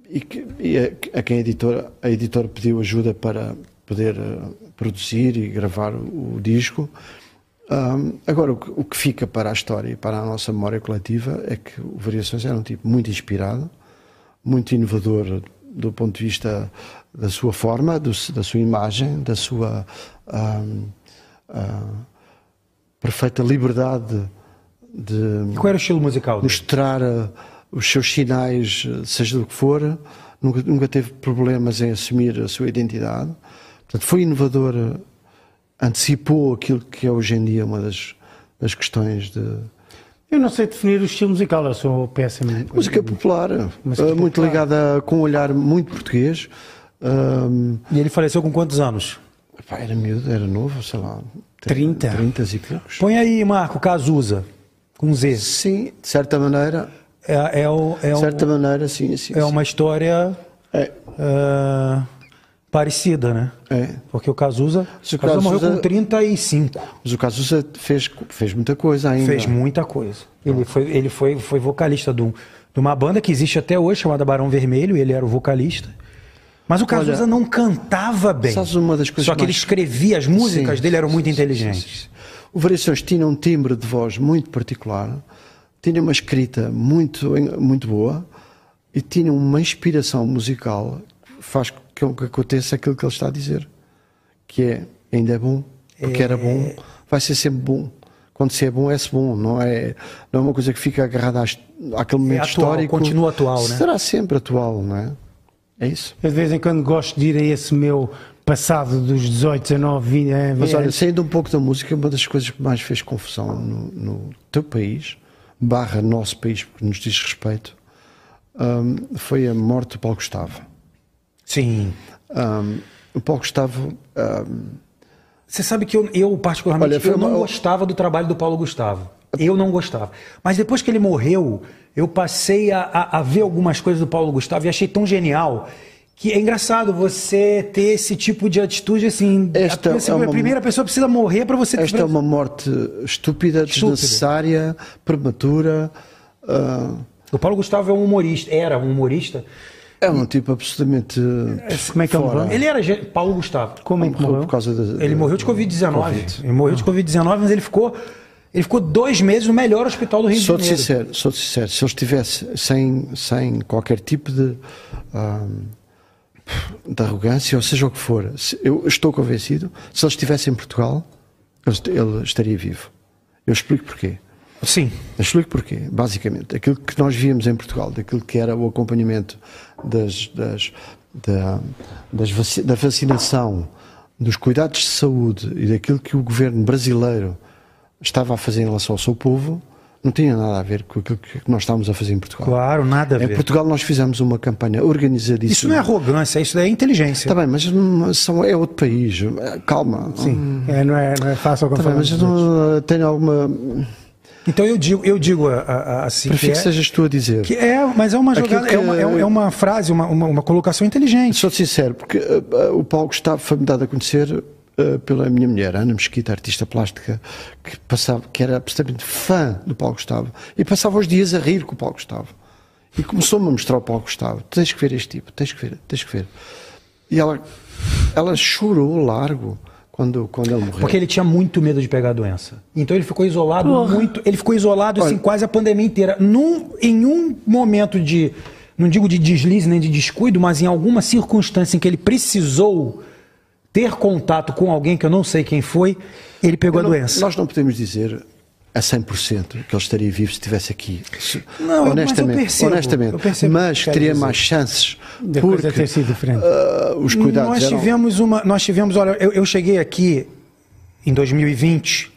e que, e a, a quem a editora, a editora pediu ajuda para poder produzir e gravar o, o disco. Ahm, agora, o que, o que fica para a história e para a nossa memória coletiva é que o Variações era um tipo muito inspirado, muito inovador do ponto de vista da sua forma, do- da sua imagem, da sua ahm, ah, perfeita liberdade de
Qual era o estilo musical
mostrar ah, os seus sinais, seja do que for. Nunca, nunca teve problemas em assumir a sua identidade. Portanto, foi inovador, antecipou aquilo que é hoje em dia uma das, das questões de
Eu não sei definir o estilo musical, eu sou péssimo.
música popular,
Música
ah, muito
popular.
ligada com um olhar muito português. Ahm,
E ele faleceu com quantos anos?
Pá, era miúdo, era novo, sei lá.
30.
30 e poucos.
Põe aí, Marco, Cazuza, com Z.
Sim, de certa maneira.
É, é, o- é,
De
o-
certa maneira, sim, sim.
é uma história
É,
ah, parecida, né?
é.
Porque o Cazuza,
o
Cazuza morreu
Cazuza-
com 35.
Mas o Cazuza fez, fez muita coisa ainda.
Fez muita coisa. Ele foi, ele foi, foi vocalista de, um- de uma banda que existe até hoje, chamada Barão Vermelho, e ele era o vocalista. Mas o Cazuza
Olha,
não cantava bem.
sabes uma das coisas
Só que ele
mais-
escrevia, as músicas
Sim,
dele eram muito
sim,
inteligentes.
sim, sim. O Variações tinha um timbre de voz muito particular, tinha uma escrita muito, muito boa e tinha uma inspiração musical que faz que aconteça aquilo que ele está a dizer. Que é, ainda é bom, porque era bom, vai ser sempre bom. quando se é bom, é-se bom, não é, não é uma coisa que fica agarrada às, àquele momento
é atual,
histórico.
Continua atual, né?
Será sempre atual, não é? É isso.
Eu de vez em quando gosto de ir a esse meu passado dos 18, 19, 20 anos.
Mas olha, saindo um pouco da música, uma das coisas que mais fez confusão no, no teu país, barra nosso país, porque nos diz respeito, um, foi a morte do Paulo Gustavo.
Sim.
Um, o Paulo Gustavo. Um,
Você sabe que eu, eu particularmente,
Olha,
eu não
uma-
gostava do trabalho do Paulo Gustavo. Eu não gostava. Mas depois que ele morreu, eu passei a, a- a ver algumas coisas do Paulo Gustavo e achei tão genial que é engraçado você ter esse tipo de atitude assim.
Esta
a, pessoa-
é uma-
a primeira pessoa precisa morrer para você
esta é uma morte estúpida, desnecessária, prematura. ah,
O Paulo Gustavo é um humorista, era um humorista.
É um tipo absolutamente.
Como é que ele
fora.
morreu?
Ele era Paulo Gustavo.
Como é que
Morreu por causa da-
Ele morreu de Covid-19.
Covid.
Ele morreu de Covid-19, mas ele ficou, ele ficou dois meses no melhor hospital do Rio
Sou-te
de Janeiro.
sincero, sou sincero, se ele estivesse sem, sem qualquer tipo de, ah, de arrogância, ou seja o que for, se- eu estou convencido, se ele estivesse em Portugal, ele, ele estaria vivo. Eu explico porquê.
Sim.
Eu explico porquê. Basicamente, aquilo que nós víamos em Portugal, daquilo que era o acompanhamento das, das, da, das vaci- da vacinação, dos cuidados de saúde e daquilo que o governo brasileiro estava a fazer em relação ao seu povo, não tinha nada a ver com aquilo que nós estávamos a fazer em Portugal.
Claro, nada a
Em
ver.
Portugal nós fizemos uma campanha organizadíssima.
Isso não é arrogância, isso é inteligência.
Está bem, mas são, é outro país. Calma. Sim.
É, não, é, não é fácil
Está bem,
comparar.
mas não tenho alguma.
Então eu digo, eu digo a- a- a- assim que
Prefiro que
é,
sejas tu a dizer.
que é, mas é uma jogada,
que-
é, uma, é uma- é uma frase, uma, uma, uma colocação inteligente.
Sou sincero, porque uh, uh, o Paulo Gustavo foi-me dado a conhecer uh, pela minha mulher, Ana Mesquita, artista plástica, que, passava, que era absolutamente fã do Paulo Gustavo e passava os dias a rir com o Paulo Gustavo. E começou-me a mostrar o Paulo Gustavo: tens que ver este tipo, tens que ver, tens que ver. E ela, ela chorou largo quando, quando ele morreu.
Porque ele tinha muito medo de pegar a doença. Então ele ficou isolado muito. Ele ficou isolado assim,
Olha-
quase a pandemia inteira. Num, em um momento de. Não digo de deslize nem de descuido, mas em alguma circunstância em que ele precisou ter contato com alguém que eu não sei quem foi, ele pegou a
Não-
doença.
Nós não podemos dizer a 100% que ele estaria vivo se estivesse aqui.
Não, eu- mas
honestamente,
percebo,
honestamente. mas teria mais chances
coisa
porque
ter sido diferente.
ah, os cuidados
nós
eram-
tivemos uma. Nós tivemos, olha, eu, eu cheguei aqui em 2020.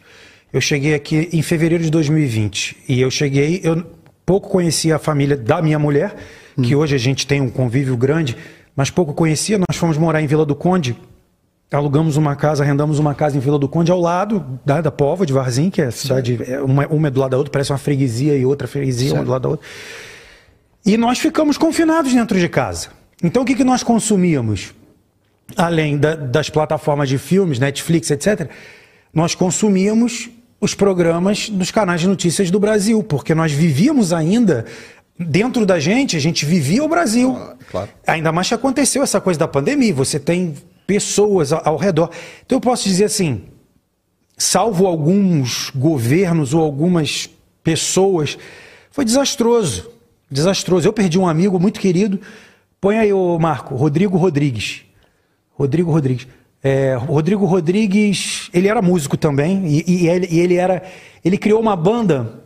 Eu cheguei aqui em fevereiro de 2020. E eu cheguei, eu pouco conhecia a família da minha mulher, que hoje a gente tem um convívio grande, mas pouco conhecia. Nós fomos morar em Vila do Conde. Alugamos uma casa, arrendamos uma casa em Vila do Conde, ao lado da, da Pova de Varzim, que é a cidade, é uma, uma é do lado da outra, parece uma freguesia e outra freguesia, uma
Certo.
do lado da outra. E nós ficamos confinados dentro de casa. Então o que, que nós consumíamos? Além da- das plataformas de filmes, Netflix, etc., nós consumíamos os programas dos canais de notícias do Brasil, porque nós vivíamos ainda dentro da gente, a gente vivia o Brasil.
claro.
Ainda mais que aconteceu essa coisa da pandemia, você tem pessoas ao, redor. Então eu posso dizer assim, salvo alguns governos ou algumas pessoas, foi desastroso. Desastroso. Eu perdi um amigo muito querido. Põe aí, ô Marco, Rodrigo Rodrigues. Rodrigo Rodrigues. É, Rodrigo Rodrigues, ele era músico também, e, e ele, e ele era. Ele criou uma banda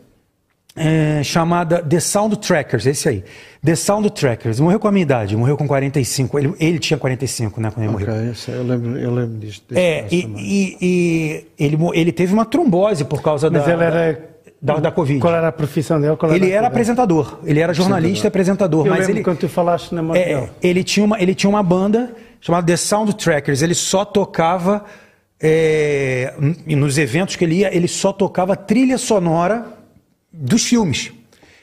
é, chamada The Sound Trackers, esse aí. The Sound Trackers. Morreu com a minha idade, morreu com 45. Ele, ele tinha 45, né, quando ele morreu.
Ok, eu lembro, eu lembro deste
É, e, e- e ele, ele teve uma trombose por causa
Mas
da,
ele era.
da, da Covid.
Qual era a profissão dele? Qual
Ele era
a atividade?
apresentador, ele era jornalista e apresentador,
Eu
mas
lembro
ele,
quando tu falaste na morte
é,
dele.
ele, tinha uma, ele tinha uma banda chamada The Sound Trackers, ele só tocava, é, nos eventos que ele ia, ele só tocava trilha sonora dos filmes.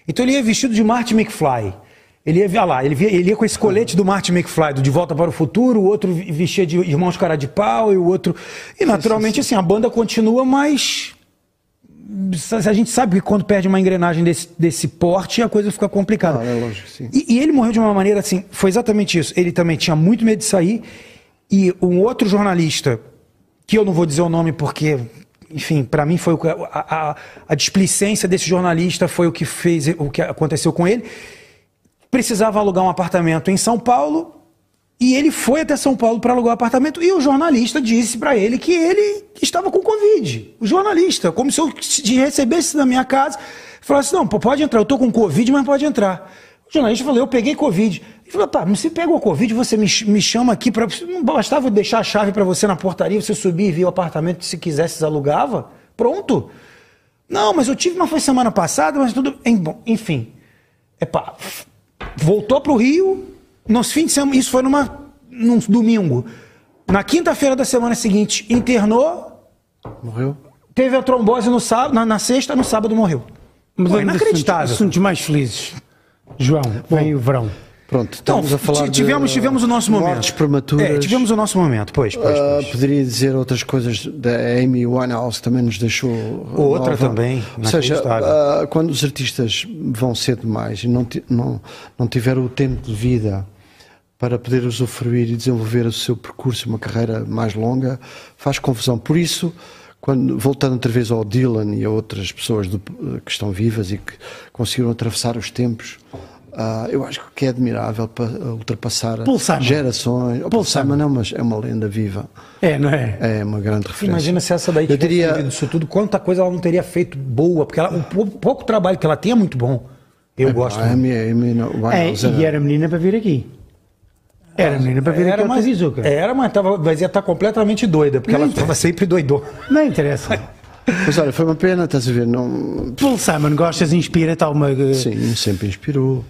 Então ele ia vestido de Marty McFly. Ele ia, lá, ele, via- ele ia com esse colete do Marty McFly, do De Volta para o Futuro, o outro vestia de Irmãos Cara de Pau e o outro... E naturalmente, assim, a banda continua, mas a gente sabe que quando perde uma engrenagem desse, desse porte, a coisa fica complicada.
Ah, é lógico, sim.
E, e ele morreu de uma maneira assim, foi exatamente isso. Ele também tinha muito medo de sair. E um outro jornalista, que eu não vou dizer o nome porque, enfim, para mim foi a, a, a displicência desse jornalista foi o que fez o que aconteceu com ele. Precisava alugar um apartamento em São Paulo E ele foi até São Paulo para alugar o apartamento e o jornalista disse para ele que ele estava com Covid. O jornalista, como se eu recebesse na minha casa, falasse: Não, pode entrar, eu estou com Covid, mas pode entrar. O jornalista falou: Eu peguei Covid. Ele falou: Tá, mas se pegou Covid, você me, me chama aqui para. Não bastava deixar a chave para você na portaria, você subir e vir o apartamento, se quisesse, alugava? Pronto. Não, mas eu tive, mas foi semana passada, mas tudo. Enfim. Epá, voltou para o Rio, nos fins de semana, isso foi numa, num domingo. Na quinta-feira da semana seguinte, internou.
Morreu?
Teve a trombose no sábado, na, na sexta, no sábado morreu.
Mas Pô, inacreditável. Assuntos, assuntos mais felizes. João, Bom, vem o verão.
Pronto, estamos então, a falar
tivemos, de tivemos o nosso momento.
Prematuras.
É, tivemos o nosso momento, pois, pois, ah,
pois. Uh, poderia dizer outras coisas da Amy Winehouse também nos deixou
outra nova. também.
Ou seja, uh, quando os artistas vão cedo demais e não, não, não tiveram o tempo de vida para poder usufruir e desenvolver o seu percurso, uma carreira mais longa, faz confusão. Por isso, quando, voltando outra vez ao Dylan e a outras pessoas do, que estão vivas e que conseguiram atravessar os tempos, uh, eu acho que é admirável para ultrapassar gerações.
Paul Simon
não, mas é uma lenda viva.
É, não é?
É uma grande referência.
Imagina se essa daí
eu diria
isso tudo, quanta coisa ela não teria feito boa, porque ela, o pouco trabalho que ela tem é muito bom. Eu é, gosto.
A minha, a minha,
é, e era menina para vir aqui. Era menina para vir
era, aqui mas, Era, mas, tava, mas ia estar tá completamente doida, porque não ela estava sempre doidou.
Não interessa.
Mas olha, foi uma pena, estás a ver? Não...
Paul Simon, gostas, inspira-te alguma.
Sim, sempre inspirou.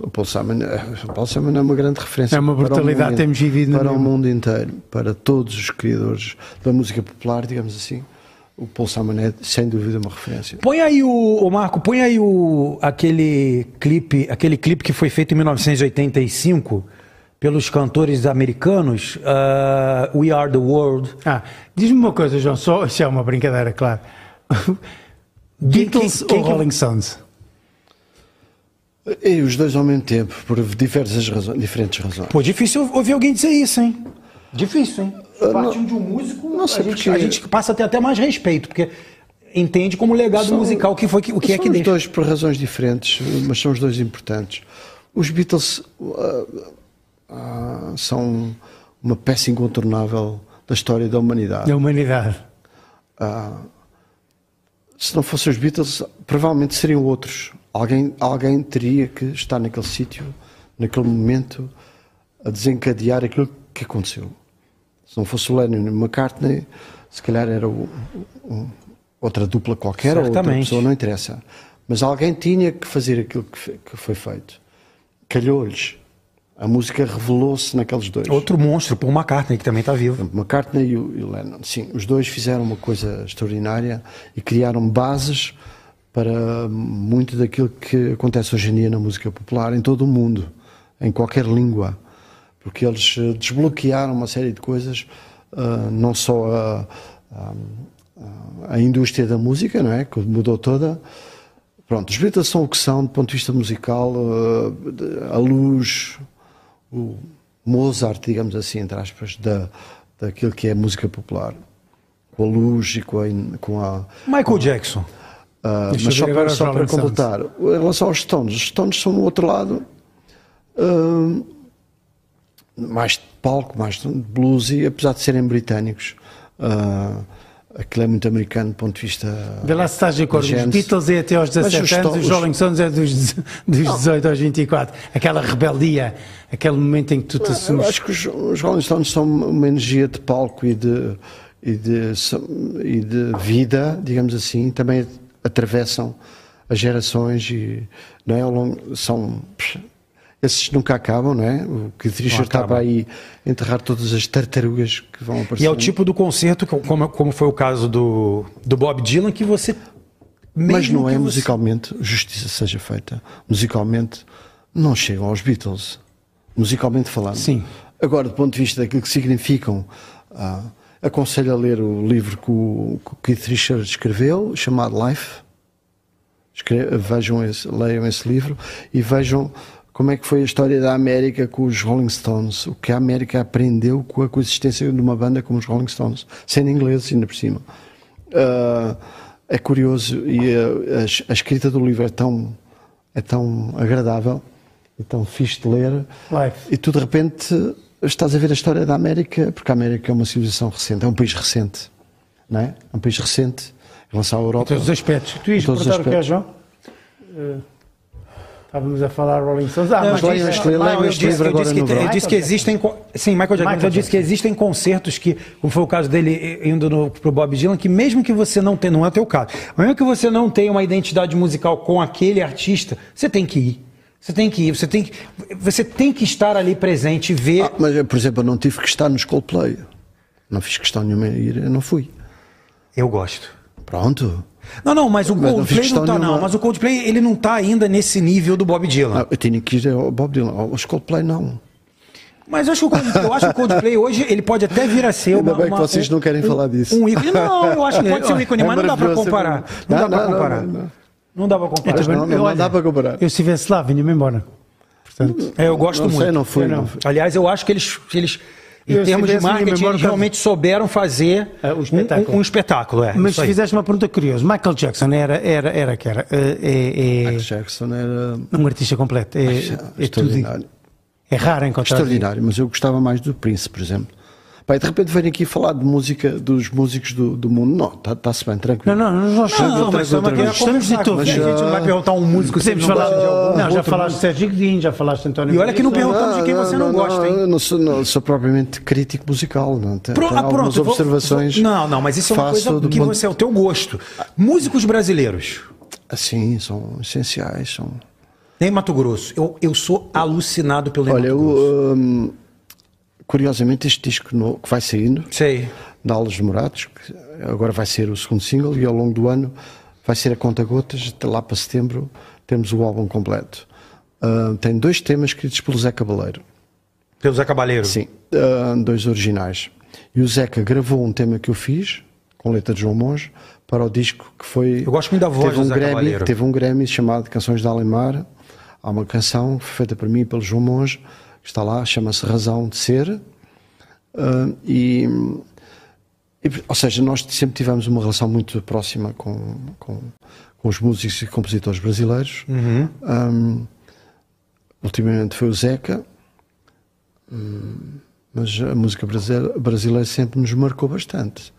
O Paul Simon, o Paul Simon é uma grande referência.
É uma brutalidade, temos vivido
para o mundo inteiro, para todos os criadores da música popular, digamos assim. O Paul Simon é sem dúvida uma referência.
Põe aí o, o Marco, põe aí o aquele clipe, aquele clipe que foi feito em 1985 pelos cantores americanos, uh, We Are the World.
Ah, diz-me uma coisa, João, só isso é uma brincadeira, claro. Beatles quem, quem, ou Rolling Stones?
E os dois ao mesmo tempo, por diversas razões, diferentes razões.
Pô, difícil ouvir alguém dizer isso, hein? Difícil, hein? Uh, Partindo de um músico,
não sei a,
gente, a gente passa a ter até mais respeito, porque entende como legado são, musical que foi o que é que
deixa.
São os
dois por razões diferentes, mas são os dois importantes. Os Beatles uh, uh, são uma peça incontornável da história da humanidade.
Da humanidade.
Uh, se não fossem os Beatles, provavelmente seriam outros. Alguém, alguém teria que estar naquele sítio, naquele momento, a desencadear aquilo que aconteceu. Se não fosse o Lennon e o McCartney, se calhar era o, o, outra dupla qualquer, Certamente. ou outra pessoa, não interessa. Mas alguém tinha que fazer aquilo que, que foi feito. Calhou-lhes. A música revelou-se naqueles dois.
Outro monstro, Paul McCartney, que também está vivo.
McCartney e o, e o Lennon. Sim, os dois fizeram uma coisa extraordinária e criaram bases para muito daquilo que acontece hoje em dia na música popular em todo o mundo, em qualquer língua. Porque eles eh, desbloquearam uma série de coisas, uh, não só a, a, a, indústria da música, não é? Que mudou toda. Pronto, os Beatles são o que são do ponto de vista musical, uh, a luz, o Mozart, digamos assim, entre aspas, da, daquilo que é música popular. Com a luz e com a. Com a
Michael com a, Jackson.
Uh, mas só para, só para completar, em relação aos Stones, os Stones são no outro lado uh, mais de palco, mais de blues, e apesar de serem britânicos, uh, aquilo é muito americano do ponto de vista.
Vê lá se estás de acordo. Os Beatles é até aos 17 anos, os Rolling Stones é dos, dos 18 aos 24. Aquela rebeldia, aquele momento em que tu te assumes.
Eu acho que os, os, Rolling Stones são uma energia de palco e de, e de, e de vida, digamos assim, também atravessam as gerações e não é, longo, são esses nunca acabam, não é? O que Richard estava aí a enterrar todas as tartarugas que vão aparecer.
E é o tipo do concerto, como, como foi o caso do, do Bob Dylan, que você.
Mas não é você... musicalmente, justiça seja feita. Musicalmente, não chegam aos Beatles. Musicalmente falando.
Sim.
Agora, do ponto de vista daquilo que significam. Ah, aconselho a ler o livro que o, que o Keith Richards escreveu, chamado Life. Escreve, vejam esse, leiam esse livro e vejam como é que foi a história da América com os Rolling Stones, o que a América aprendeu com a coexistência de uma banda como os Rolling Stones, sendo ingleses ainda por cima. Uh, é curioso e a, a, a, escrita do livro é tão, é tão agradável então fiz-te ler.
Live.
E tu de repente estás a ver a história da América, porque a América é uma civilização recente, é um país recente, não é? É um país recente em relação à Europa.
Todos os aspectos. Tu ias
Em todos os
perguntar o que é,
aspectos.
João? Eh, Estávamos a falar Rolling Stones. Ah, mas
leiam este
Não, eu
este livro agora
disse que,
no
eu disse que existem. Sim, Michael Jackson.
Michael
eu disse que existem concertos que, como foi o caso dele indo no, pro Bob Dylan, que mesmo que você não tenha, não é o teu caso, mas mesmo que você não tenha uma identidade musical com aquele artista, você tem que ir. Você tem que ir, você tem que, você tem que estar ali presente e ver.
Ah, mas, por exemplo, eu não tive que estar nos Coldplay. Não fiz questão nenhuma de ir, eu não fui.
Eu gosto.
Pronto.
Não, não, mas o
Mas
Coldplay não,
questão
tá, não.
nenhuma.
Mas o Coldplay, ele não tá ainda nesse nível do Bob Dylan.
Ah, eu tinha que ir ao Bob Dylan. Aos Coldplay, não.
Mas eu acho, que o Coldplay, eu acho que o Coldplay hoje ele pode até vir a ser
Ainda
uma,
bem que
uma-
vocês não querem
um,
falar disso.
Um ícone. Não, eu acho que pode ser um ícone,
É
mas não dá pra
maravilhoso,
comparar.
é
Não, dá
não,
comparar.
não, não.
Não dá pra comparar.
Mas não, não, não dá para comparar.
Eu se estivesse lá, vinha-me embora. Portanto,
É, eu gosto
não
muito.
sei, não fui.
Eu não.
Aliás, eu acho que eles, eles em
Eu, se
termos de marketing,
memória,
eles realmente souberam fazer
o
um-
espetáculo.
Um, um espetáculo. É,
mas fizeste uma pergunta curiosa. Michael Jackson era, era, era que era. eh, É, é,
Michael Jackson era
um artista completo. É, é
extraordinário.
É raro encontrar.
Extraordinário, mas eu gostava mais do Prince, por exemplo. Pai, de repente venho aqui falar de música dos músicos do, do mundo. Não, está-se bem, tranquilo.
Não, não, nós
Não, não, mas
outra
estamos
vez.
de.
Mas a gente não vai perguntar um músico se não
falar.
de
Não, já falaste de Sérgio Godinho, já falaste de António
E olha que não perguntamos de quem você não gosta, hein?
Eu não sou, não sou propriamente crítico musical. Não. Tenho,
Pro-
tenho
ah, pronto,
observações.
vou- não, não, mas isso é uma coisa
do
que você é o teu gosto. Músicos brasileiros.
Assim, são essenciais. São...
Tem Mato Grosso. Eu, eu sou alucinado pelo
Olha,
Mato Grosso.
eu, hum, curiosamente, este disco no- que vai saindo,
Sei.
da Aulas Morados, que agora vai ser o segundo single, e ao longo do ano vai ser a conta-gotas, até lá para setembro temos o álbum completo. Ah, tem dois temas escritos pelo Zé Cabaleiro.
Pelo Zé Cabaleiro.
Sim, ah, dois originais. E o Zeca gravou um tema que eu fiz, com letra de João Monge, para o disco que foi.
Eu gosto muito da voz
teve
do
um
Zé
Grammy,
Cabaleiro.
Teve um Grammy chamado Canções de Alemar. Há uma canção feita para mim pelo João Monge, está lá, chama-se Razão de Ser. Ah, e, e, Ou seja, nós sempre tivemos uma relação muito próxima com, com, com os músicos e compositores brasileiros.
Uhum.
Ah, ultimamente foi o Zeca. Hum, mas a música brasileira, brasileira sempre nos marcou bastante.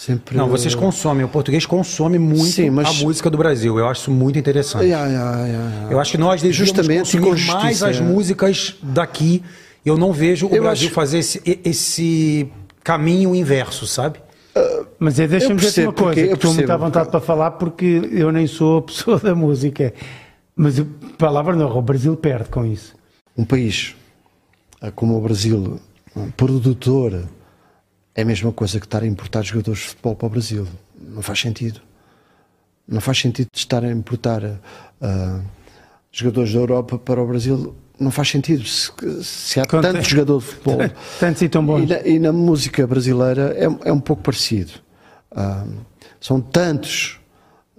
Sempre,
Não, vocês consomem. O português consome muito
Sim, mas-
a música do Brasil. Eu acho isso muito interessante.
Ya, ya, ya.
Eu acho que nós devíamos
Justamente
consumir
justiça,
mais as
é.
músicas daqui. Eu não vejo o
Eu
Brasil
acho-
fazer esse, esse caminho inverso, sabe?
Mas é, deixa-me dizer uma coisa,
porque- eu
estou muito à vontade
porque-
para falar porque eu nem sou a pessoa da música. Mas a palavra não, o Brasil perde com isso.
um país como o Brasil, um produtor, é a mesma coisa que estar a importar jogadores de futebol para o Brasil. Não faz sentido. Não faz sentido estar a importar ah, jogadores da Europa para o Brasil. Não faz sentido. Se, se há
Quando
tanto
tem-
jogador de futebol.
Tantos e tão
E
bons.
na, e na música brasileira é, é um pouco parecido. Ah, são tantos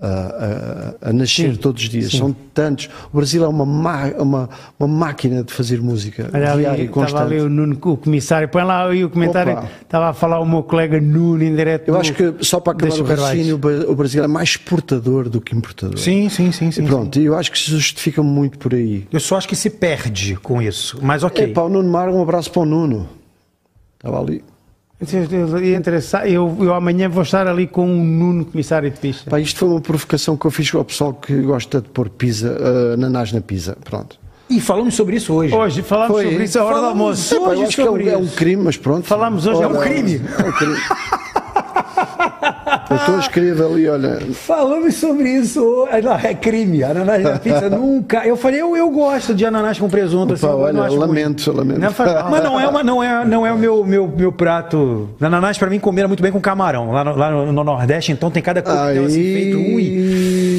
a, a nascer
Sim,
todos os dias,
sim.
são tantos. O Brasil é uma, ma- uma, uma máquina de fazer música
Olha ali,
diária e
estava
constante.
ali o Nuno, o comissário, põe lá aí o comentário,
Opa.
estava a falar o meu colega Nuno em direto.
Eu acho que, só para acabar o raciocínio, o Brasil é mais exportador do que importador.
Sim, sim, sim, sim.
E pronto, e eu acho que se justifica muito por aí.
Eu só acho que se perde com isso. Mas ok.
É para o Nuno Mar, um abraço para o Nuno. Estava ali.
Interessa- Eu, eu amanhã vou estar ali com o Nuno, comissário de pista.
Pá, isto foi uma provocação que eu fiz ao pessoal que gosta de pôr pizza, uh, ananás na pizza. Pronto.
E falamos sobre isso hoje.
Hoje falámos
Foi.
sobre isso a hora do
Falamos
almoço.
hoje
Pá, acho que é um, é um crime, mas pronto.
Falámos hoje, é um
crime.
É um crime. Eu estou a escrever ali, olha.
Falamos sobre isso. Não, é crime. Ananás na pizza nunca. Eu falei, eu, eu gosto de ananás com presunto. assim,
Pá,
eu
olha,
acho ruim.
lamento, lamento.
Não mal.
Mas não é, uma, não é, não é o meu, meu, meu prato. Ananás pra mim combina muito bem com camarão. Lá no, lá no- no Nordeste, então tem cada coquetel assim feito. Ui.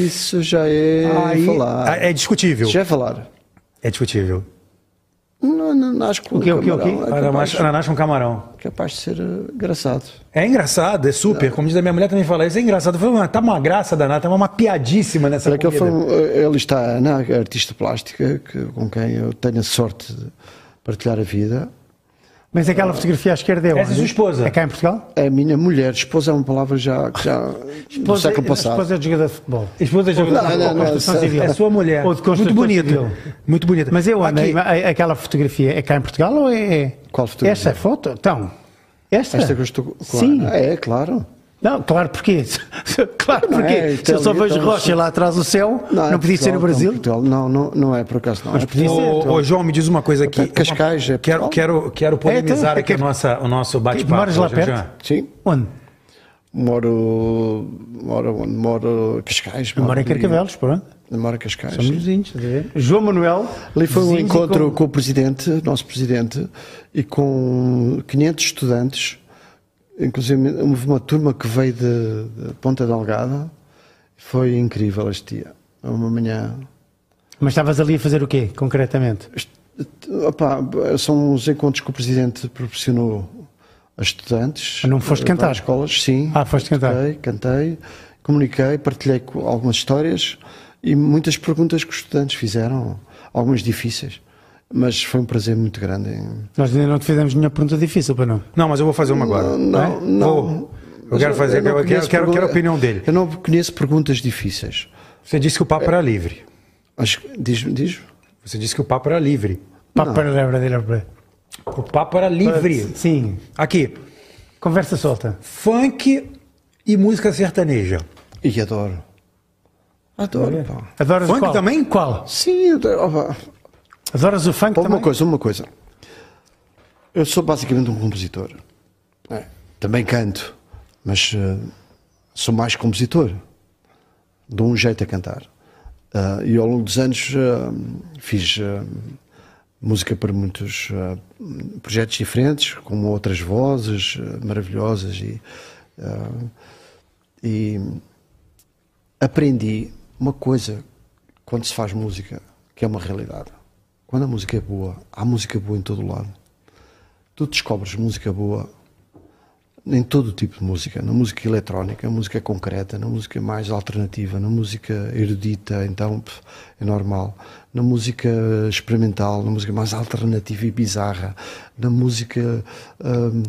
Isso já é
Aí,
falar.
é discutível.
Já é falar.
É discutível.
Não, não, acho que
O quê, o quê, o quê?
camarão é
Ananás, ananás com camarão.
capaz de ser uh, engraçado.
É engraçado, é super. Como diz a minha mulher também fala, isso é engraçado. Eu falei, "Mas tá uma graça danada, tá uma piadíssima nessa
Olha que ele,
comida.
um- ele está a Ana, artista plástica, que, com quem eu tenho a sorte de partilhar a vida.
Mas aquela fotografia à esquerda é
Essa é
onde?
sua esposa?
É cá em Portugal?
É a minha mulher, esposa é uma palavra já, que já do
Esposa,
século
a
passado.
esposa é de jogador de futebol.
Esposa de
Não, não, não, é-
civil.
É sua mulher.
Ou de
Muito bonita. Muito bonita.
Mas eu ando,
Aqui,
a- aquela fotografia é cá em Portugal ou é.
Qual fotografia?
Esta é foto? Então. Esta?
Esta que eu estou a
Sim.
É, claro.
Não, claro, porquê? claro,
Não
porquê?
é,
Se eu só vejo
então,
rocha lá atrás do céu, não,
é
podia ser no
Portugal,
Brasil?
Portugal. Não, não, não é por acaso, não.
Mas
É
podia ser.
Ô, João, me diz uma coisa aqui.
Cascais, é
quero,
Portugal?
quero, quero polemizar
então, é
aqui a
que-
nossa, o nosso bate-papo.
Moras lá perto?
Sim.
Onde?
Moro. Moro onde? Moro Cascais.
Eu moro em Carcavelos, pronto.
Moro em Cascais.
Somos vizinhos, ver? João Manuel.
Ali foi um encontro
com-
com... o presidente, nosso presidente, e com 500 estudantes. Inclusive, houve uma turma que veio de, de Ponta Delgada. Foi incrível este dia. Uma manhã.
Mas estavas ali a fazer o quê, concretamente?
Opa, são os encontros que o presidente proporcionou a estudantes.
Ah, não foste cantar?
escolas, sim.
Ah, foste cantar.
Cantei, cantei, comuniquei, partilhei algumas histórias e muitas perguntas que os estudantes fizeram, algumas difíceis. Mas foi um prazer muito grande.
Nós ainda não te fizemos nenhuma pergunta difícil, para não.
Não, mas eu vou fazer uma agora.
Não, não.
Vou. Eu quero fazer,
não
eu quero, quero, quero a opinião dele.
Eu não conheço perguntas difíceis.
Você disse que o papo era livre.
Acho que- Diz, diz.
Você disse que o papo era livre.
Papo para-
O papo era livre.
Sim.
Aqui,
Conversa solta.
funk e música sertaneja.
E adoro. Adoro, pá.
Adoras
Funk
qual?
também?
Qual?
Sim, eu adoro.
Adoras o funk
Uma
também?
coisa, uma coisa. Eu sou basicamente um compositor. É, Também canto, mas eh, sou mais compositor. Dou um jeito a cantar. Ah, e ao longo dos anos ah, fiz música para muitos projetos diferentes, com outras vozes maravilhosas e, e aprendi uma coisa quando se faz música que é uma realidade. Quando a música é boa, há música boa em todo lado. Tu descobres música boa em todo tipo de música, na música eletrónica, na música concreta, na música mais alternativa, na música erudita, então é normal, na música experimental, na música mais alternativa e bizarra, na música. hum,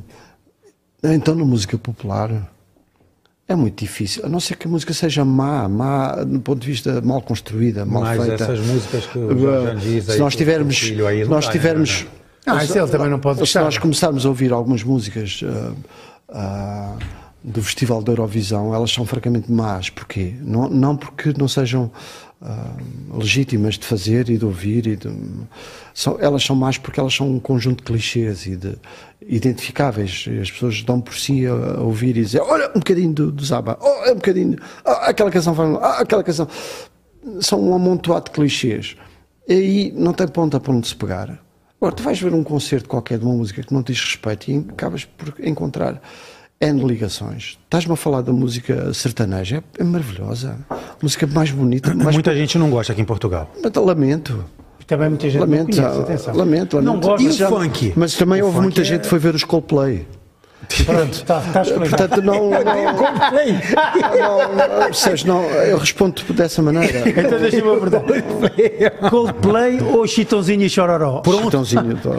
então na música popular. É muito difícil, a não ser que a música seja má, má do ponto de vista mal construída, mal
Mas
feita.
essas músicas que o Jorge diz aí
se nós tivermos,
filho aí,
se nós
dá,
tivermos,
Ah, isso ele também não pode
se nós começarmos a ouvir algumas músicas ah, ah, do Festival da Eurovisão, elas são francamente más. Porquê? Não, não porque não sejam ah, legítimas de fazer e de ouvir. E de- são, elas são más porque elas são um conjunto de clichês e de identificáveis. As pessoas dão por si a, a ouvir e dizer: Olha, um bocadinho do, do Zaba, oh, é um bocadinho, ah, aquela canção faz, ah, aquela canção. São um amontoado de clichês. E aí não tem ponta para onde se pegar. Agora, tu vais ver um concerto qualquer de uma música que não te diz respeito e acabas por encontrar N ligações. Estás-me a falar da música sertaneja, é, maravilhosa. A música mais bonita, mais
Muita gente não gosta aqui em Portugal.
Mas lamento.
Também muita gente
Lamento,
não conhece, atenção.
lamento,
Não
lamento.
gosta.
E o
já-
funk?
Mas também
O
houve
funk
muita
é-
gente que foi ver os Coldplay.
Pronto, está, está explicado.
Portanto, não. não, não, não Sérgio, não, eu respondo dessa maneira.
Então deixa-me abordar. Coldplay ou Chitãozinho e Chororó?
Chitãozinho, tô-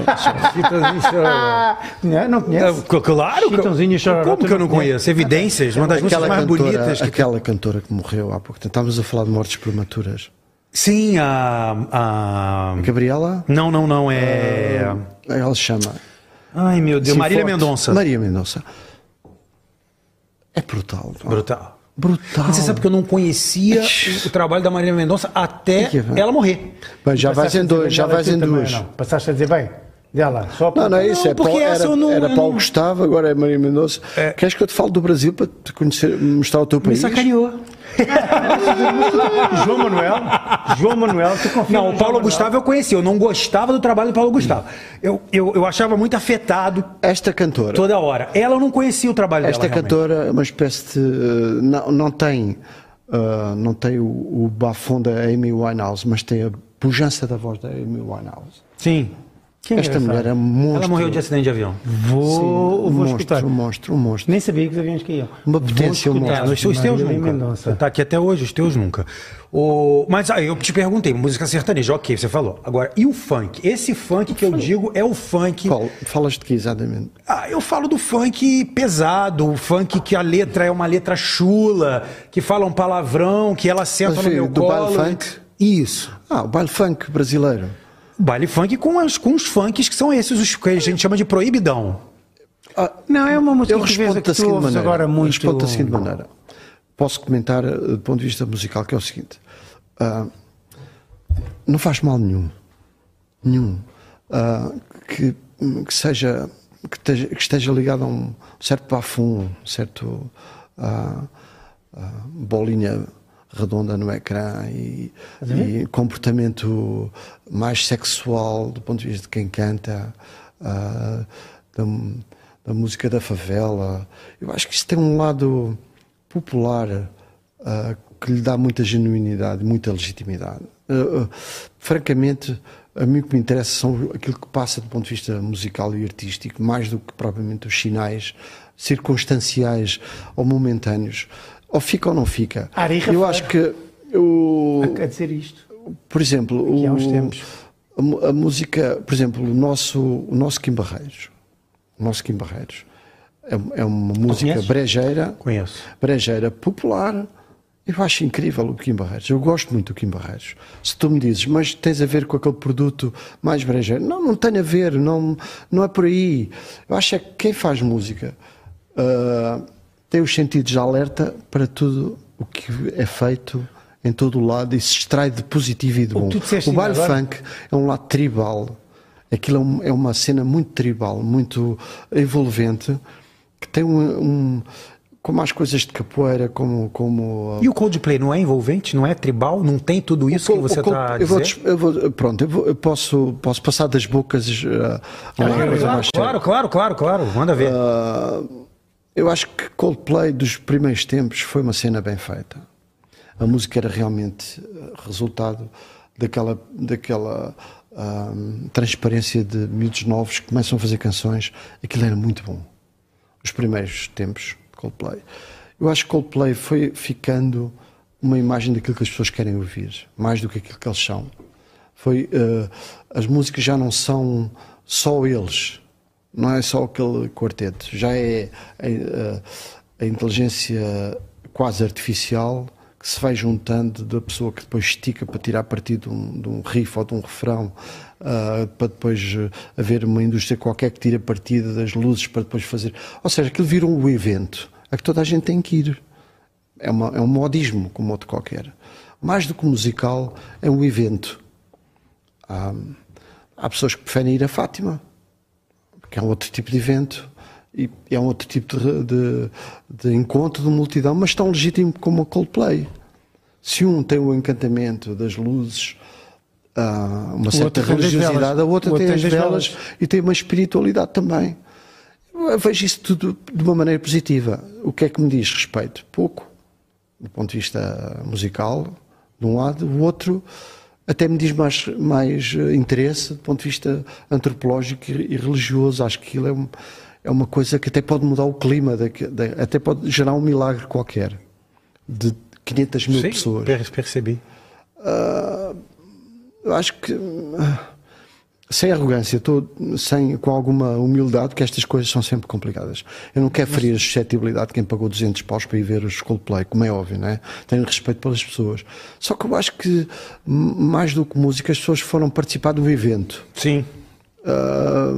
Não, não conhece?
É, claro.
Chitãozinho e Chororó,
Como que eu
não
não conheço? Evidências, uma das músicas
Aquela
mais
cantora,
bonitas. Que...
aquela cantora que morreu há pouco tempo. Estávamos a falar de mortes prematuras.
Sim, a, a...
Gabriela?
Não, não, não, é...
Ela se chama.
Ai, meu Deus,
Sim,
Marília
forte.
Mendonça.
Maria Mendonça. É brutal.
Brutal.
Brutal.
Mas você sabe que eu não conhecia o trabalho da Marília Mendonça até
Que que é?
ela morrer.
Bem, já
a
em dois, já
tu
em duas.
Passaste a dizer bem dela, só
Não, não é isso.
Não,
é Paulo- era
não-
era Paulo
não-
Gustavo, agora é Maria Mendonça.
É.
Queres que eu te fale do Brasil para te conhecer, mostrar o teu
Me
país?
sacaneou.
João Manuel, João Manuel, tu confia
Não,
no
o Paulo
João Manuel?
Gustavo eu conhecia, eu não gostava do trabalho do Paulo Gustavo. Eu, eu, eu achava muito afetado
Esta cantora,
toda hora. Ela eu não conhecia o trabalho
esta
dela. realmente.
cantora é uma espécie de. eh, Não, não tem, eh, não tem o, o bafão da Amy Winehouse, mas tem a pujança da voz da Amy Winehouse.
Sim.
Que
Esta mulher é um monstro.
Ela morreu de acidente de avião.
Vou,
Sim,
vou
um
escutar.
monstro, um monstro, um monstro.
Nem sabia que os aviões caíam.
Uma potência, um
escutar.
monstro.
Os teus nunca.
Mendonça.
Tá aqui até hoje, os teus nunca. O... Mas aí eu te perguntei, música sertaneja, ok, você falou. Agora, e o funk? Esse funk que eu digo é o funk.
Qual? Falas de que exatamente?
Ah, eu falo do funk pesado, o funk que a letra é uma letra chula, que fala um palavrão, que ela senta
Mas,
no meu
do
colo.
baile funk?
Isso.
Ah, o baile funk brasileiro.
Baile funk com, as, com os funks que são esses, os que a gente chama de proibidão.
Ah,
Não, é uma música
eu
que
respondo
que
da
tu
seguinte
ouves
maneira.
agora muito...
Respondo da seguinte maneira. Posso comentar eh, do ponto de vista musical, que é o seguinte. Ah, não faz mal nenhum. Nenhum. Ah, que, que seja... Que esteja, que esteja ligado a um certo bafum, um certo... ah, bolinha redonda no ecrã e, e comportamento mais sexual do ponto de vista de quem canta, ah, da, da música da favela. Eu acho que isso tem um lado popular ah, que lhe dá muita genuinidade, muita legitimidade. Ah, francamente, a mim o que me interessa são aquilo que passa do ponto de vista musical e artístico, mais do que propriamente os sinais circunstanciais ou momentâneos. Ou fica ou não fica.
Ari
Eu
Rafael.
acho que o,
A dizer isto.
por exemplo,
Aqui há uns
o-
tempos.
A, a música, por exemplo, o nosso, o nosso Kim Barreiros, o nosso Kim Barreiros é, é uma música brejeira,
Conheço.
brejeira popular. Eu acho incrível o Kim Barreiros. Eu gosto muito do Kim Barreiros. Se tu me dizes, mas tens a ver com aquele produto mais brejeiro? Não, não tem a ver. Não, não é por aí. Eu acho é que quem faz música ah, tem os sentidos de alerta para tudo o que é feito em todo o lado e se extrai de positivo e de
O
bom.
disseste
O baile
agora-
funk é um lado tribal. Aquilo é, é uma cena muito tribal, muito envolvente, que tem um, um- como as coisas de capoeira, como, como
E o Coldplay não é envolvente, não é tribal, não tem tudo isso que
o-
você
o-
está
eu vou, eu vou- pronto, eu, vou- eu posso, posso passar das bocas uh, a uma
Claro,
coisa
claro,
mais séria.
claro, claro, claro, claro, manda ver.
Ah, eu acho que Coldplay dos primeiros tempos foi uma cena bem feita. A música era realmente eh, resultado daquela, daquela transparência de miúdos novos que começam a fazer canções. Aquilo era muito bom. Os primeiros tempos de Coldplay. Eu acho que Coldplay foi ficando uma imagem daquilo que as pessoas querem ouvir, mais do que aquilo que eles são. Foi, eh, as músicas já não são só eles, não é só aquele quarteto, já é a, a- a inteligência quase artificial que se vai juntando da pessoa que depois estica para tirar partido de um, de um riff ou de um refrão, ah, para depois eh, haver uma indústria qualquer que tira partido das luzes para depois fazer. Ou seja, aquilo vira um evento a que toda a gente tem que ir. É, uma- é um modismo como outro qualquer. Mais do que musical, é um evento. Há, há pessoas que preferem ir a Fátima, que é um outro tipo de evento e é um outro tipo de, de- de encontro de multidão, mas tão legítimo como o Coldplay. Se um tem o encantamento das luzes, ah, uma certa
tem das
religiosidade, a outra
O outro
tem
tem
as velas
velas.
e tem uma espiritualidade também. Eu vejo isso tudo de uma maneira positiva. O que é que me diz respeito? Pouco, do ponto de vista musical, de um lado, o outro até me diz mais, mais eh, interesse do ponto de vista antropológico e religioso. Acho que aquilo é, um- é uma coisa que até pode mudar o clima, daqui- da- até pode gerar um milagre qualquer de 500 mil
Sim,
pessoas.
per- percebi.
Eu acho que ah, sem arrogância, estou sem, com alguma humildade, que estas coisas são sempre complicadas. Eu não quero ferir a suscetibilidade de quem pagou 200 paus para ir ver os Coldplay, como é óbvio, não é? Tenho respeito pelas pessoas. Só que eu acho que, mais do que música, as pessoas foram participar do evento.
Sim.
Ah,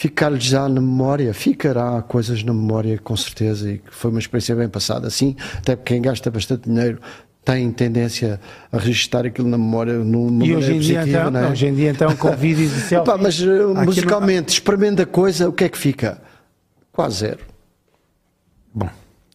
Ficar-lhes já na memória, ficará coisas na memória com certeza e que foi uma experiência bem passada, sim, até porque quem gasta bastante dinheiro tem tendência a registrar aquilo na memória numa
E hoje em, dia,
positiva,
então,
não é?
hoje em dia, então, com vídeos de selfie.
Epá, mas uh, musicalmente, experimenta a coisa, o que é que fica? Quase zero.
Bom.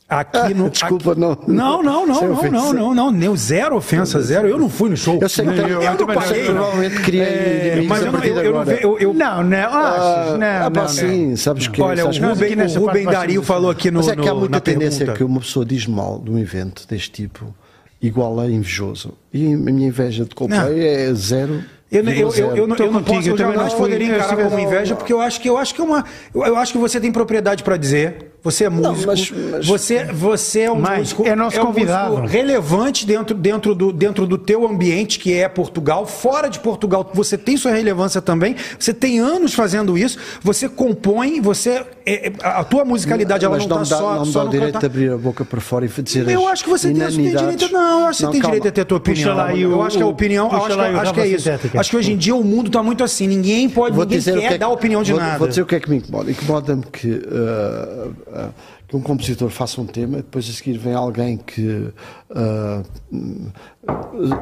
Aqui no.
Desculpa,
aqui-
não-
Não, não, não, não,
ofensa.
não, não, não. Neu zero ofensa, zero. Eu não fui no show.
Eu sei que
eu,
eu
eu
não
não.
paguei, provavelmente queria
É,
ir
mas eu, não, eu, eu, não eu, eu-
Não, não, achas?
Ah,
não,
ah, pá,
não,
sim, sabes que
Olha, o
sabes
Nós
Rubem, o Rubem Dario falou aqui no.
Mas é que há
no-
muita
na
tendência
pergunta.
que uma pessoa diz mal de um evento deste tipo, igual a invejoso. E a minha inveja de Coldplay é zero.
Eu, eu, eu, eu, eu, não, eu não
contigo,
posso, eu
eu também não.
poderia
Eu
encarar como inveja, porque eu acho que eu acho que é uma. Eu, eu acho que você tem propriedade para dizer. Você é músico.
mas- mas-
Você, você é um
Mas
músico.
é nosso
um
convidado.
relevante dentro, dentro, do, dentro do teu ambiente, que é Portugal. Fora de Portugal, você tem sua relevância também. Você tem anos fazendo isso. Você compõe, você. é- é- a tua musicalidade, ela
Mas
não
não
está
me dá,
só,
não
só
dá o direito
cantar.
de abrir a boca para fora e dizer
Eu acho que você tem, tem direito. Não, eu acho que você tem
calma.
direito a ter a tua opinião. eu
o-
acho que a opinião. Acho
lá
que, acho que é isso.
Sintética.
Acho que hoje em dia o mundo está muito assim. Ninguém pode,
Vou
ninguém quer
que é que-
dar opinião de
vou,
nada.
Vou dizer o que é que me incomoda. Incomoda-me que, uh, uh, que um compositor faça um tema, depois a seguir vem alguém que uh,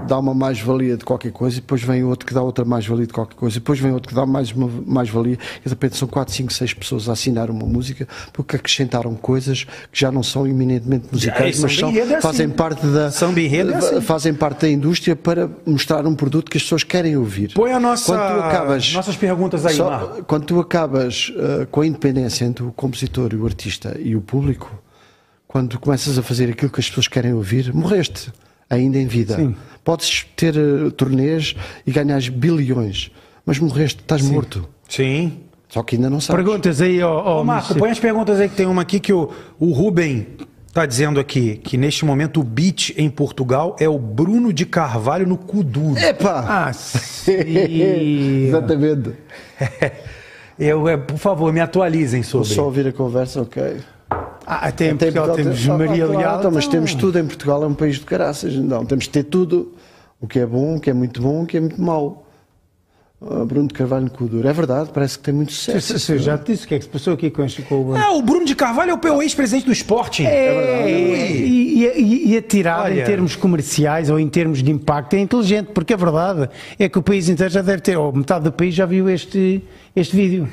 dá uma mais-valia de qualquer coisa, e depois vem outro que dá outra mais-valia de qualquer coisa, e depois vem outro que dá mais uma mais-valia, e de repente são 4, 5, 6 pessoas a assinar uma música porque acrescentaram coisas que já não são eminentemente musicais,
samba
mas são,
é assim.
fazem parte da
enredo é assim.
fazem parte da indústria para mostrar um produto que as pessoas querem ouvir.
Põe a nossa,
Quando tu acabas,
nossas perguntas aí,
só- quando tu acabas uh, com a independência entre o compositor e o artista e o público, quando começas a fazer aquilo que as pessoas querem ouvir, morreste ainda em vida. Podes ter uh, turnês e ganhas bilhões, mas morreste, estás morto.
Sim.
Só que ainda não sabes.
Perguntas aí ao
Ô, Marco, põe as perguntas aí que tem uma aqui que o, o Ruben tá dizendo aqui que neste momento o beat em Portugal é o Bruno de Carvalho no Kuduro.
Epá!
Ah, sim.
Exatamente.
Eu, é, por favor, me atualizem
Vou
sobre.
só ouvir a conversa, ok.
Ah, até em
Até em
Portugal temos Maria
claro,
Leal.
então, mas
então-
temos tudo em Portugal, é um país de caraças. Não, temos de ter tudo. O que é bom, o que é muito bom, o que é muito mau. Ah, Bruno de Carvalho no Cuduro. É verdade, parece que tem muito sucesso.
eu já te disse o que é que se passou aqui com este com o
Ah, o Bruno de Carvalho é o ex-presidente do Sporting.
É, e, e, e a tirada
Olha.
em termos comerciais ou em termos de impacto é inteligente, porque a verdade é que o país inteiro já deve ter, ou metade do país já viu este, este vídeo.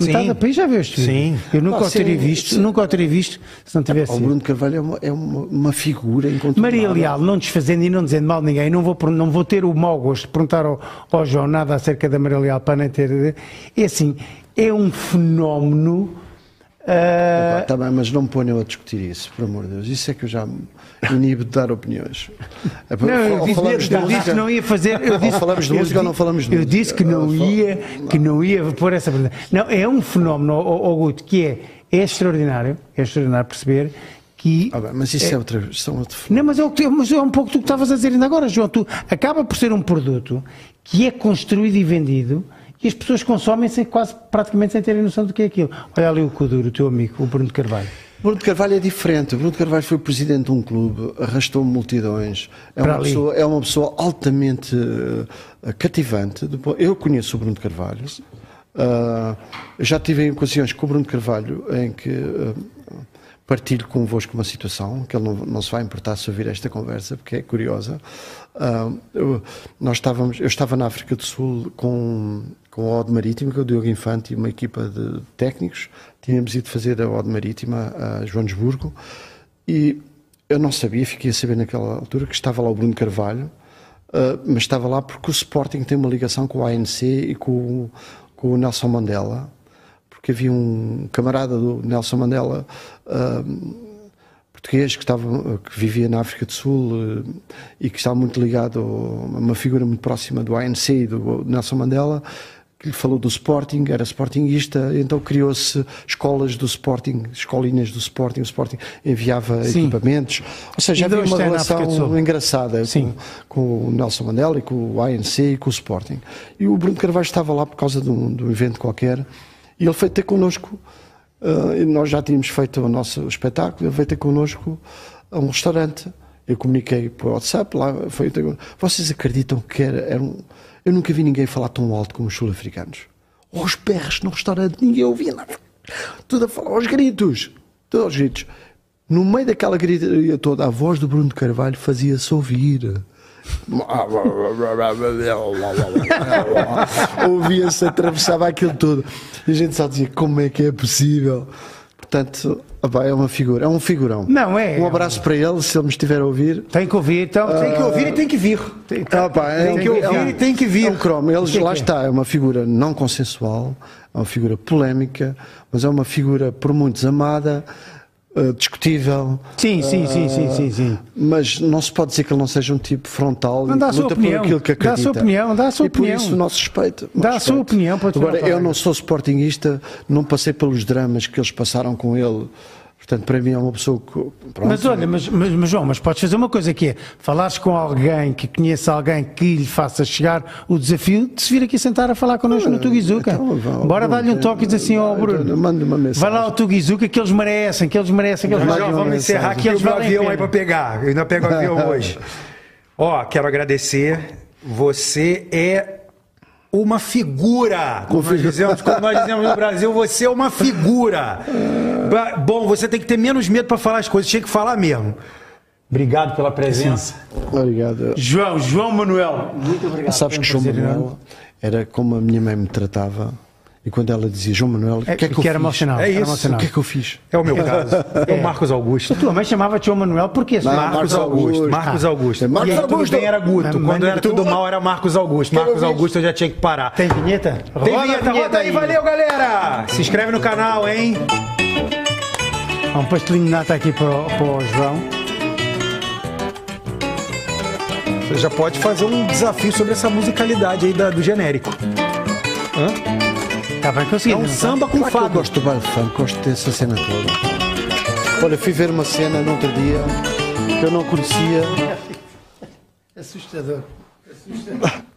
Metade
Sim.
do país já viu este vídeo.
Sim.
Eu nunca
Ah,
o teria
sim,
visto,
sim.
nunca o teria visto se não tivesse
O. Bruno de Carvalho é uma, é uma, uma figura incontornável.
Maria Leal, não desfazendo e não dizendo mal ninguém, não vou, não vou ter o mau gosto de perguntar ao, ao João nada acerca da Maria Leal para nem ter. É assim, é um fenómeno. ah,
Tá bem, mas não me ponham a discutir isso, por amor de Deus. Isso é que eu já inibo de dar opiniões. É
Não, eu
ou
disse, eu disse
música-
que não ia fazer. Eu
Ou
disse,
falamos de
eu
música ou
di-
não falamos de
Eu
música.
disse que não
Eu
ia, que não ia pôr essa pergunta. Não, é um fenómeno, ó- ó Guto, que é, é extraordinário, é extraordinário perceber que.
Ah, bem, mas isso é, outra, são outro
Não, mas é, o que, mas é um pouco do que estavas a dizer ainda agora, João. Tu acaba por ser um produto que é construído e vendido e as pessoas consomem sem quase praticamente sem terem noção do que é aquilo. Olha ali o Kuduro, o teu amigo, o Bruno de Carvalho.
Bruno de Carvalho é diferente. Bruno de Carvalho foi presidente de um clube, arrastou multidões. É
Para
uma,
ali.
pessoa, é uma pessoa altamente eh, cativante. Eu conheço o Bruno de Carvalho. Eu já tive em ocasiões com o Bruno de Carvalho em que eh, partilho convosco uma situação que ele não, não se vai importar se ouvir esta conversa, porque é curiosa. Ah, eu, nós estávamos, eu estava na África do Sul com, com a Ode Marítima, com o Diogo Infante e uma equipa de técnicos. Tínhamos ido fazer a Ode Marítima a Joanesburgo e eu não sabia, fiquei a saber naquela altura que estava lá o Bruno Carvalho, ah, mas estava lá porque o Sporting tem uma ligação com o ANC e com, com o Nelson Mandela, porque havia um camarada do Nelson Mandela ah, português que, estava, que vivia na África do Sul eh, e que estava muito ligado a uma figura muito próxima do ANC e do Nelson Mandela, que lhe falou do Sporting, era Sportingista, então criou-se escolas do Sporting, escolinhas do Sporting, o Sporting enviava
Sim.
equipamentos, ou seja, havia uma relação engraçada com, com o Nelson Mandela e com o ANC e com o Sporting. E o Bruno Carvalho estava lá por causa de um, de um evento qualquer e ele foi ter connosco. e nós já tínhamos feito o nosso espetáculo, ele veio ter connosco a um restaurante. Eu comuniquei por WhatsApp, lá foi Vocês acreditam que era, era um. Eu nunca vi ninguém falar tão alto como os sul-africanos. Aos berros no restaurante, ninguém ouvia nada. Tudo a falar aos gritos. Tudo aos gritos. No meio daquela gritaria toda, a voz do Bruno de Carvalho fazia-se ouvir. Ouvia-se, atravessava aquilo tudo. E a gente só dizia como é que é possível. Portanto, opá, é uma figura, é um figurão.
Não, é.
Um abraço para ele, se ele me estiver a ouvir.
Tem que ouvir, então.
Tem que ouvir e tem que vir.
Tem,
Ah, é
Tem
um-
que ouvir
é um-
e tem que vir.
É um cromo.
Que é
lá
é?
está, é uma figura não consensual, é uma figura polémica, mas é uma figura por muitos amada, uh, discutível.
Sim, sim, sim, sim, sim, sim.
Mas não se pode dizer que ele não seja um tipo frontal
Não,
e
dá a sua
luta
opinião.
por aquilo que
Dá a sua opinião, dá a sua
e por
opinião.
isso o nosso respeito.
Dá a
nosso
sua
respeito.
opinião,
Agora, eu não sou sportinguista, não passei pelos dramas que eles passaram com ele. Portanto, para mim é uma pessoa que. pronto,
Mas olha, mas, mas, mas, João, mas podes fazer uma coisa que é falares com alguém que conheça alguém que lhe faça chegar o desafio de se vir aqui sentar a falar connosco no Tuguizuca.
então,
Bora dar-lhe um toque e dizer assim ao Bruno.
Mande uma mensagem.
Vai lá ao Tuguizuca que eles merecem, que eles merecem, que eles valem a
vamos encerrar aqui
que eles
o
valem
avião
pena.
aí pra pegar. Eu ainda pego o avião hoje. Ó, quero agradecer. Você é uma figura. Como nós dizemos, como nós dizemos no Brasil, você é uma figura. Bom, você tem que ter menos medo para falar as coisas, tinha que falar mesmo. Obrigado pela presença.
Obrigado.
João, João Manuel. Muito obrigado.
Sabes que João Manuel era como a minha mãe me tratava. E quando ela dizia João Manuel, o que é que, eu
que era
fiz?
emocional.
É
era
isso.
emocional.
O que é que eu fiz?
É o meu caso. É o Marcos Augusto.
A tua mãe chamava-te João Manuel porque
Não,
Marcos
Marcos
Augusto,
Augusto.
Marcos
Ah.
Augusto.
Marcos
e aí tudo
Augusto.
bem era Guto.
Mas-
Quando
mas
era
tu-
tudo mal era Marcos Augusto. Marcos. Augusto eu já tinha que parar.
Tem vinheta?
Tem
Roda
vinheta, roda aí, valeu galera! Se inscreve no canal, hein?
Há um pastelinho de nata aqui para, o- para o João.
Você já pode fazer um desafio sobre essa musicalidade aí da- do genérico.
Está bem
É
conseguido.
um
não tá?
samba com
Claro que eu
fado.
gosto do baile funk, gosto dessa cena toda. Olha, fui ver uma cena no outro dia que eu não conhecia.
Assustador. Assustador.